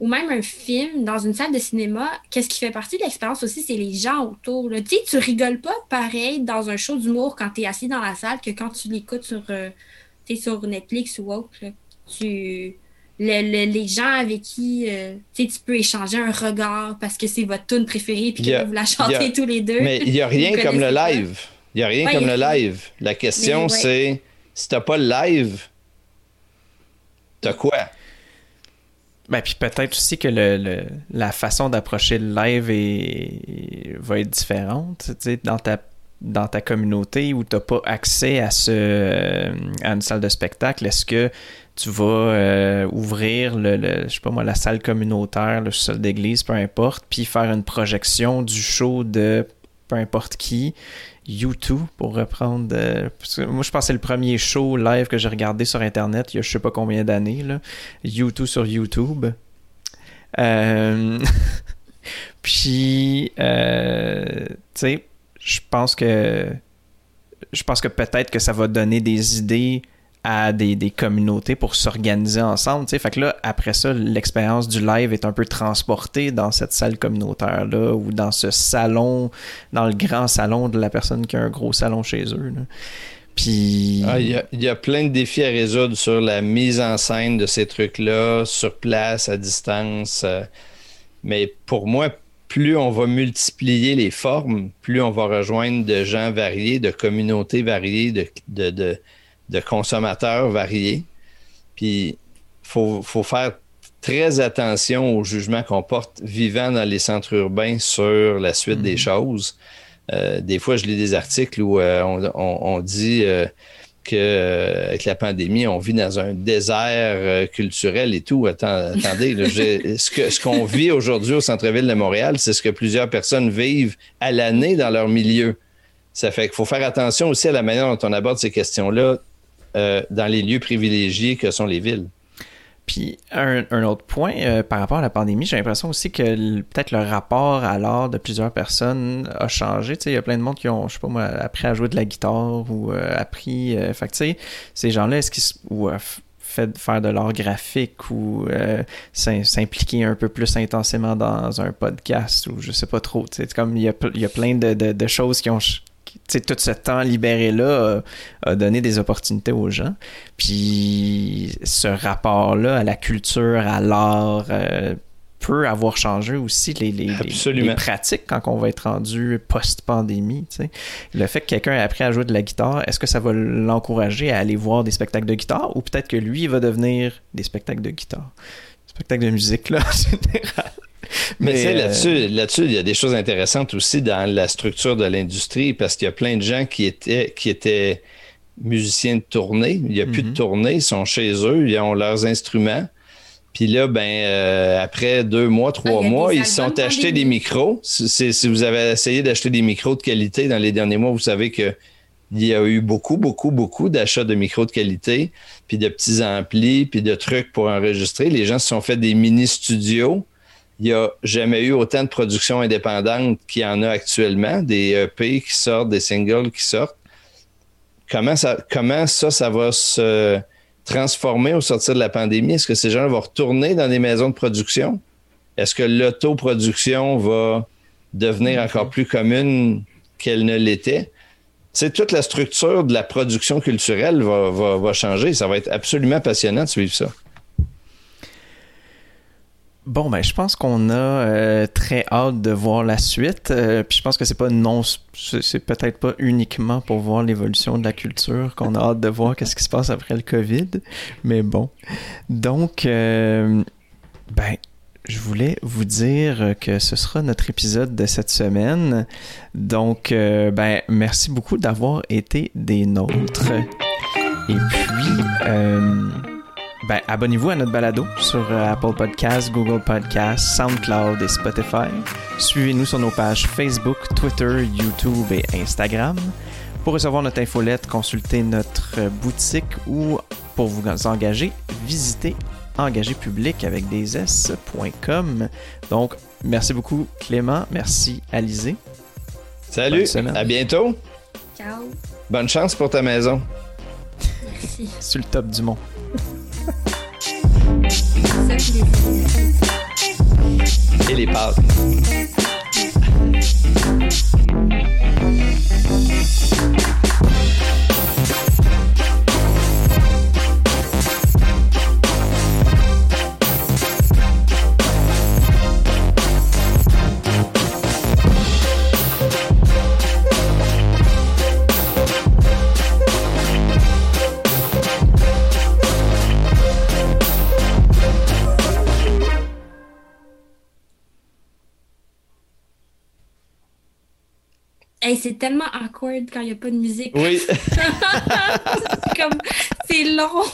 ou même un film dans une salle de cinéma, qu'est-ce qui fait partie de l'expérience aussi, c'est les gens autour. Tu sais, tu rigoles pas pareil dans un show d'humour quand tu es assis dans la salle que quand tu l'écoutes sur, euh, sur Netflix ou autre. Tu les gens avec qui euh, tu peux échanger un regard parce que c'est votre tune préférée puis que vous la chantez tous les deux. Mais il n'y [LAUGHS] a rien comme le live. Il n'y a rien comme le live. La question, c'est si tu n'as pas le live, t'as quoi? Ben, puis peut-être aussi que le, la façon d'approcher le live est, va être différente. Dans ta dans ta communauté où tu n'as pas accès à, ce, euh, à une salle de spectacle, est-ce que tu vas euh, ouvrir le, je sais pas moi, la salle communautaire, le sol d'église, peu importe, puis faire une projection du show de peu importe qui, YouTube, pour reprendre. Euh, moi, je pense que c'est le premier show live que j'ai regardé sur Internet il y a je sais pas combien d'années. YouTube sur YouTube. [LAUGHS] puis, tu sais, je pense que je pense que peut-être que ça va donner des idées à des, des communautés pour s'organiser ensemble. Fait que là, après ça, l'expérience du live est un peu transportée dans cette salle communautaire-là ou dans ce salon, dans le grand salon de la personne qui a un gros salon chez eux. Puis. Ah, il y, a plein de défis à résoudre sur la mise en scène de ces trucs-là, sur place, à distance. Euh, mais pour moi, plus on va multiplier les formes, plus on va rejoindre de gens variés, de communautés variées, de, de, consommateurs variés. Puis, il faut, faire très attention au jugement qu'on porte vivant dans les centres urbains sur la suite des mm-hmm. choses. Euh, des fois, je lis des articles où euh, on, dit euh, qu'avec la pandémie, on vit dans un désert culturel et tout. attendez, [LAUGHS] ce qu'on vit aujourd'hui au centre-ville de Montréal, c'est ce que plusieurs personnes vivent à l'année dans leur milieu. Ça fait qu'il faut faire attention aussi à la manière dont on aborde ces questions-là euh, dans les lieux privilégiés que sont les villes. Puis un, autre point euh, par rapport à la pandémie, j'ai l'impression aussi que peut-être le rapport à l'art de plusieurs personnes a changé. Il y a plein de monde qui ont, je sais pas moi, appris à jouer de la guitare ou euh, appris. Euh, fait tu sais, ces gens-là, est-ce qu'ils ou fait faire de l'art graphique ou s'impliquer un peu plus intensément dans un podcast ou je sais pas trop. Tu sais, comme il y a, y a plein de, de choses qui ont tout ce temps libéré-là a, donné des opportunités aux gens. Puis ce rapport-là à la culture, à l'art, euh, peut avoir changé aussi les, les, pratiques quand on va être rendu post-pandémie. Le fait que quelqu'un ait appris à jouer de la guitare, est-ce que ça va l'encourager à aller voir des spectacles de guitare ou peut-être que lui va devenir des spectacles de guitare? Spectacles de musique, là, [LAUGHS] en général. Mais, euh, là-dessus, là-dessus, il y a des choses intéressantes aussi dans la structure de l'industrie parce qu'il y a plein de gens qui étaient, qui étaient musiciens de tournée. Il n'y a plus de mhm. tournée, ils sont chez eux, ils ont leurs instruments. Puis là, ben, euh, après deux mois, trois ah, mois, ils se sont achetés des micros. Si, vous avez essayé d'acheter des micros de qualité dans les derniers mois, vous savez que il y a eu beaucoup, beaucoup, beaucoup d'achats de micros de qualité, puis de petits amplis, puis de trucs pour enregistrer. Les gens se sont fait des mini-studios il n'y a jamais eu autant de productions indépendantes qu'il y en a actuellement, des EP qui sortent, des singles qui sortent. Comment ça, comment ça, ça va se transformer au sortir de la pandémie? Est-ce que ces gens vont retourner dans des maisons de production? Est-ce que l'autoproduction va devenir encore plus commune qu'elle ne l'était? C'est toute la structure de la production culturelle va, va changer. Ça va être absolument passionnant de suivre ça. Bon, ben, je pense qu'on a euh, très hâte de voir la suite. Euh, puis je pense que c'est pas non, c'est peut-être pas uniquement pour voir l'évolution de la culture qu'on a hâte de voir qu'est-ce qui se passe après le COVID. Mais bon. Donc, euh, ben, je voulais vous dire que ce sera notre épisode de cette semaine. Donc, ben, merci beaucoup d'avoir été des nôtres. Et puis, ben, abonnez-vous à notre balado sur euh, Apple Podcasts, Google Podcasts, SoundCloud et Spotify. Suivez-nous sur nos pages Facebook, Twitter, YouTube et Instagram. Pour recevoir notre infolette, consultez notre boutique ou pour vous engager, visitez engagépublic avec des s.com. Donc, merci beaucoup Clément, merci Alizé. Salut, à bientôt. Ciao. Bonne chance pour ta maison. Merci. Sur le top du monde. [LAUGHS] Ça, je l'ai Et les pâtes. Hey, c'est tellement awkward quand il n'y a pas de musique. Oui. [LAUGHS] C'est comme, c'est long.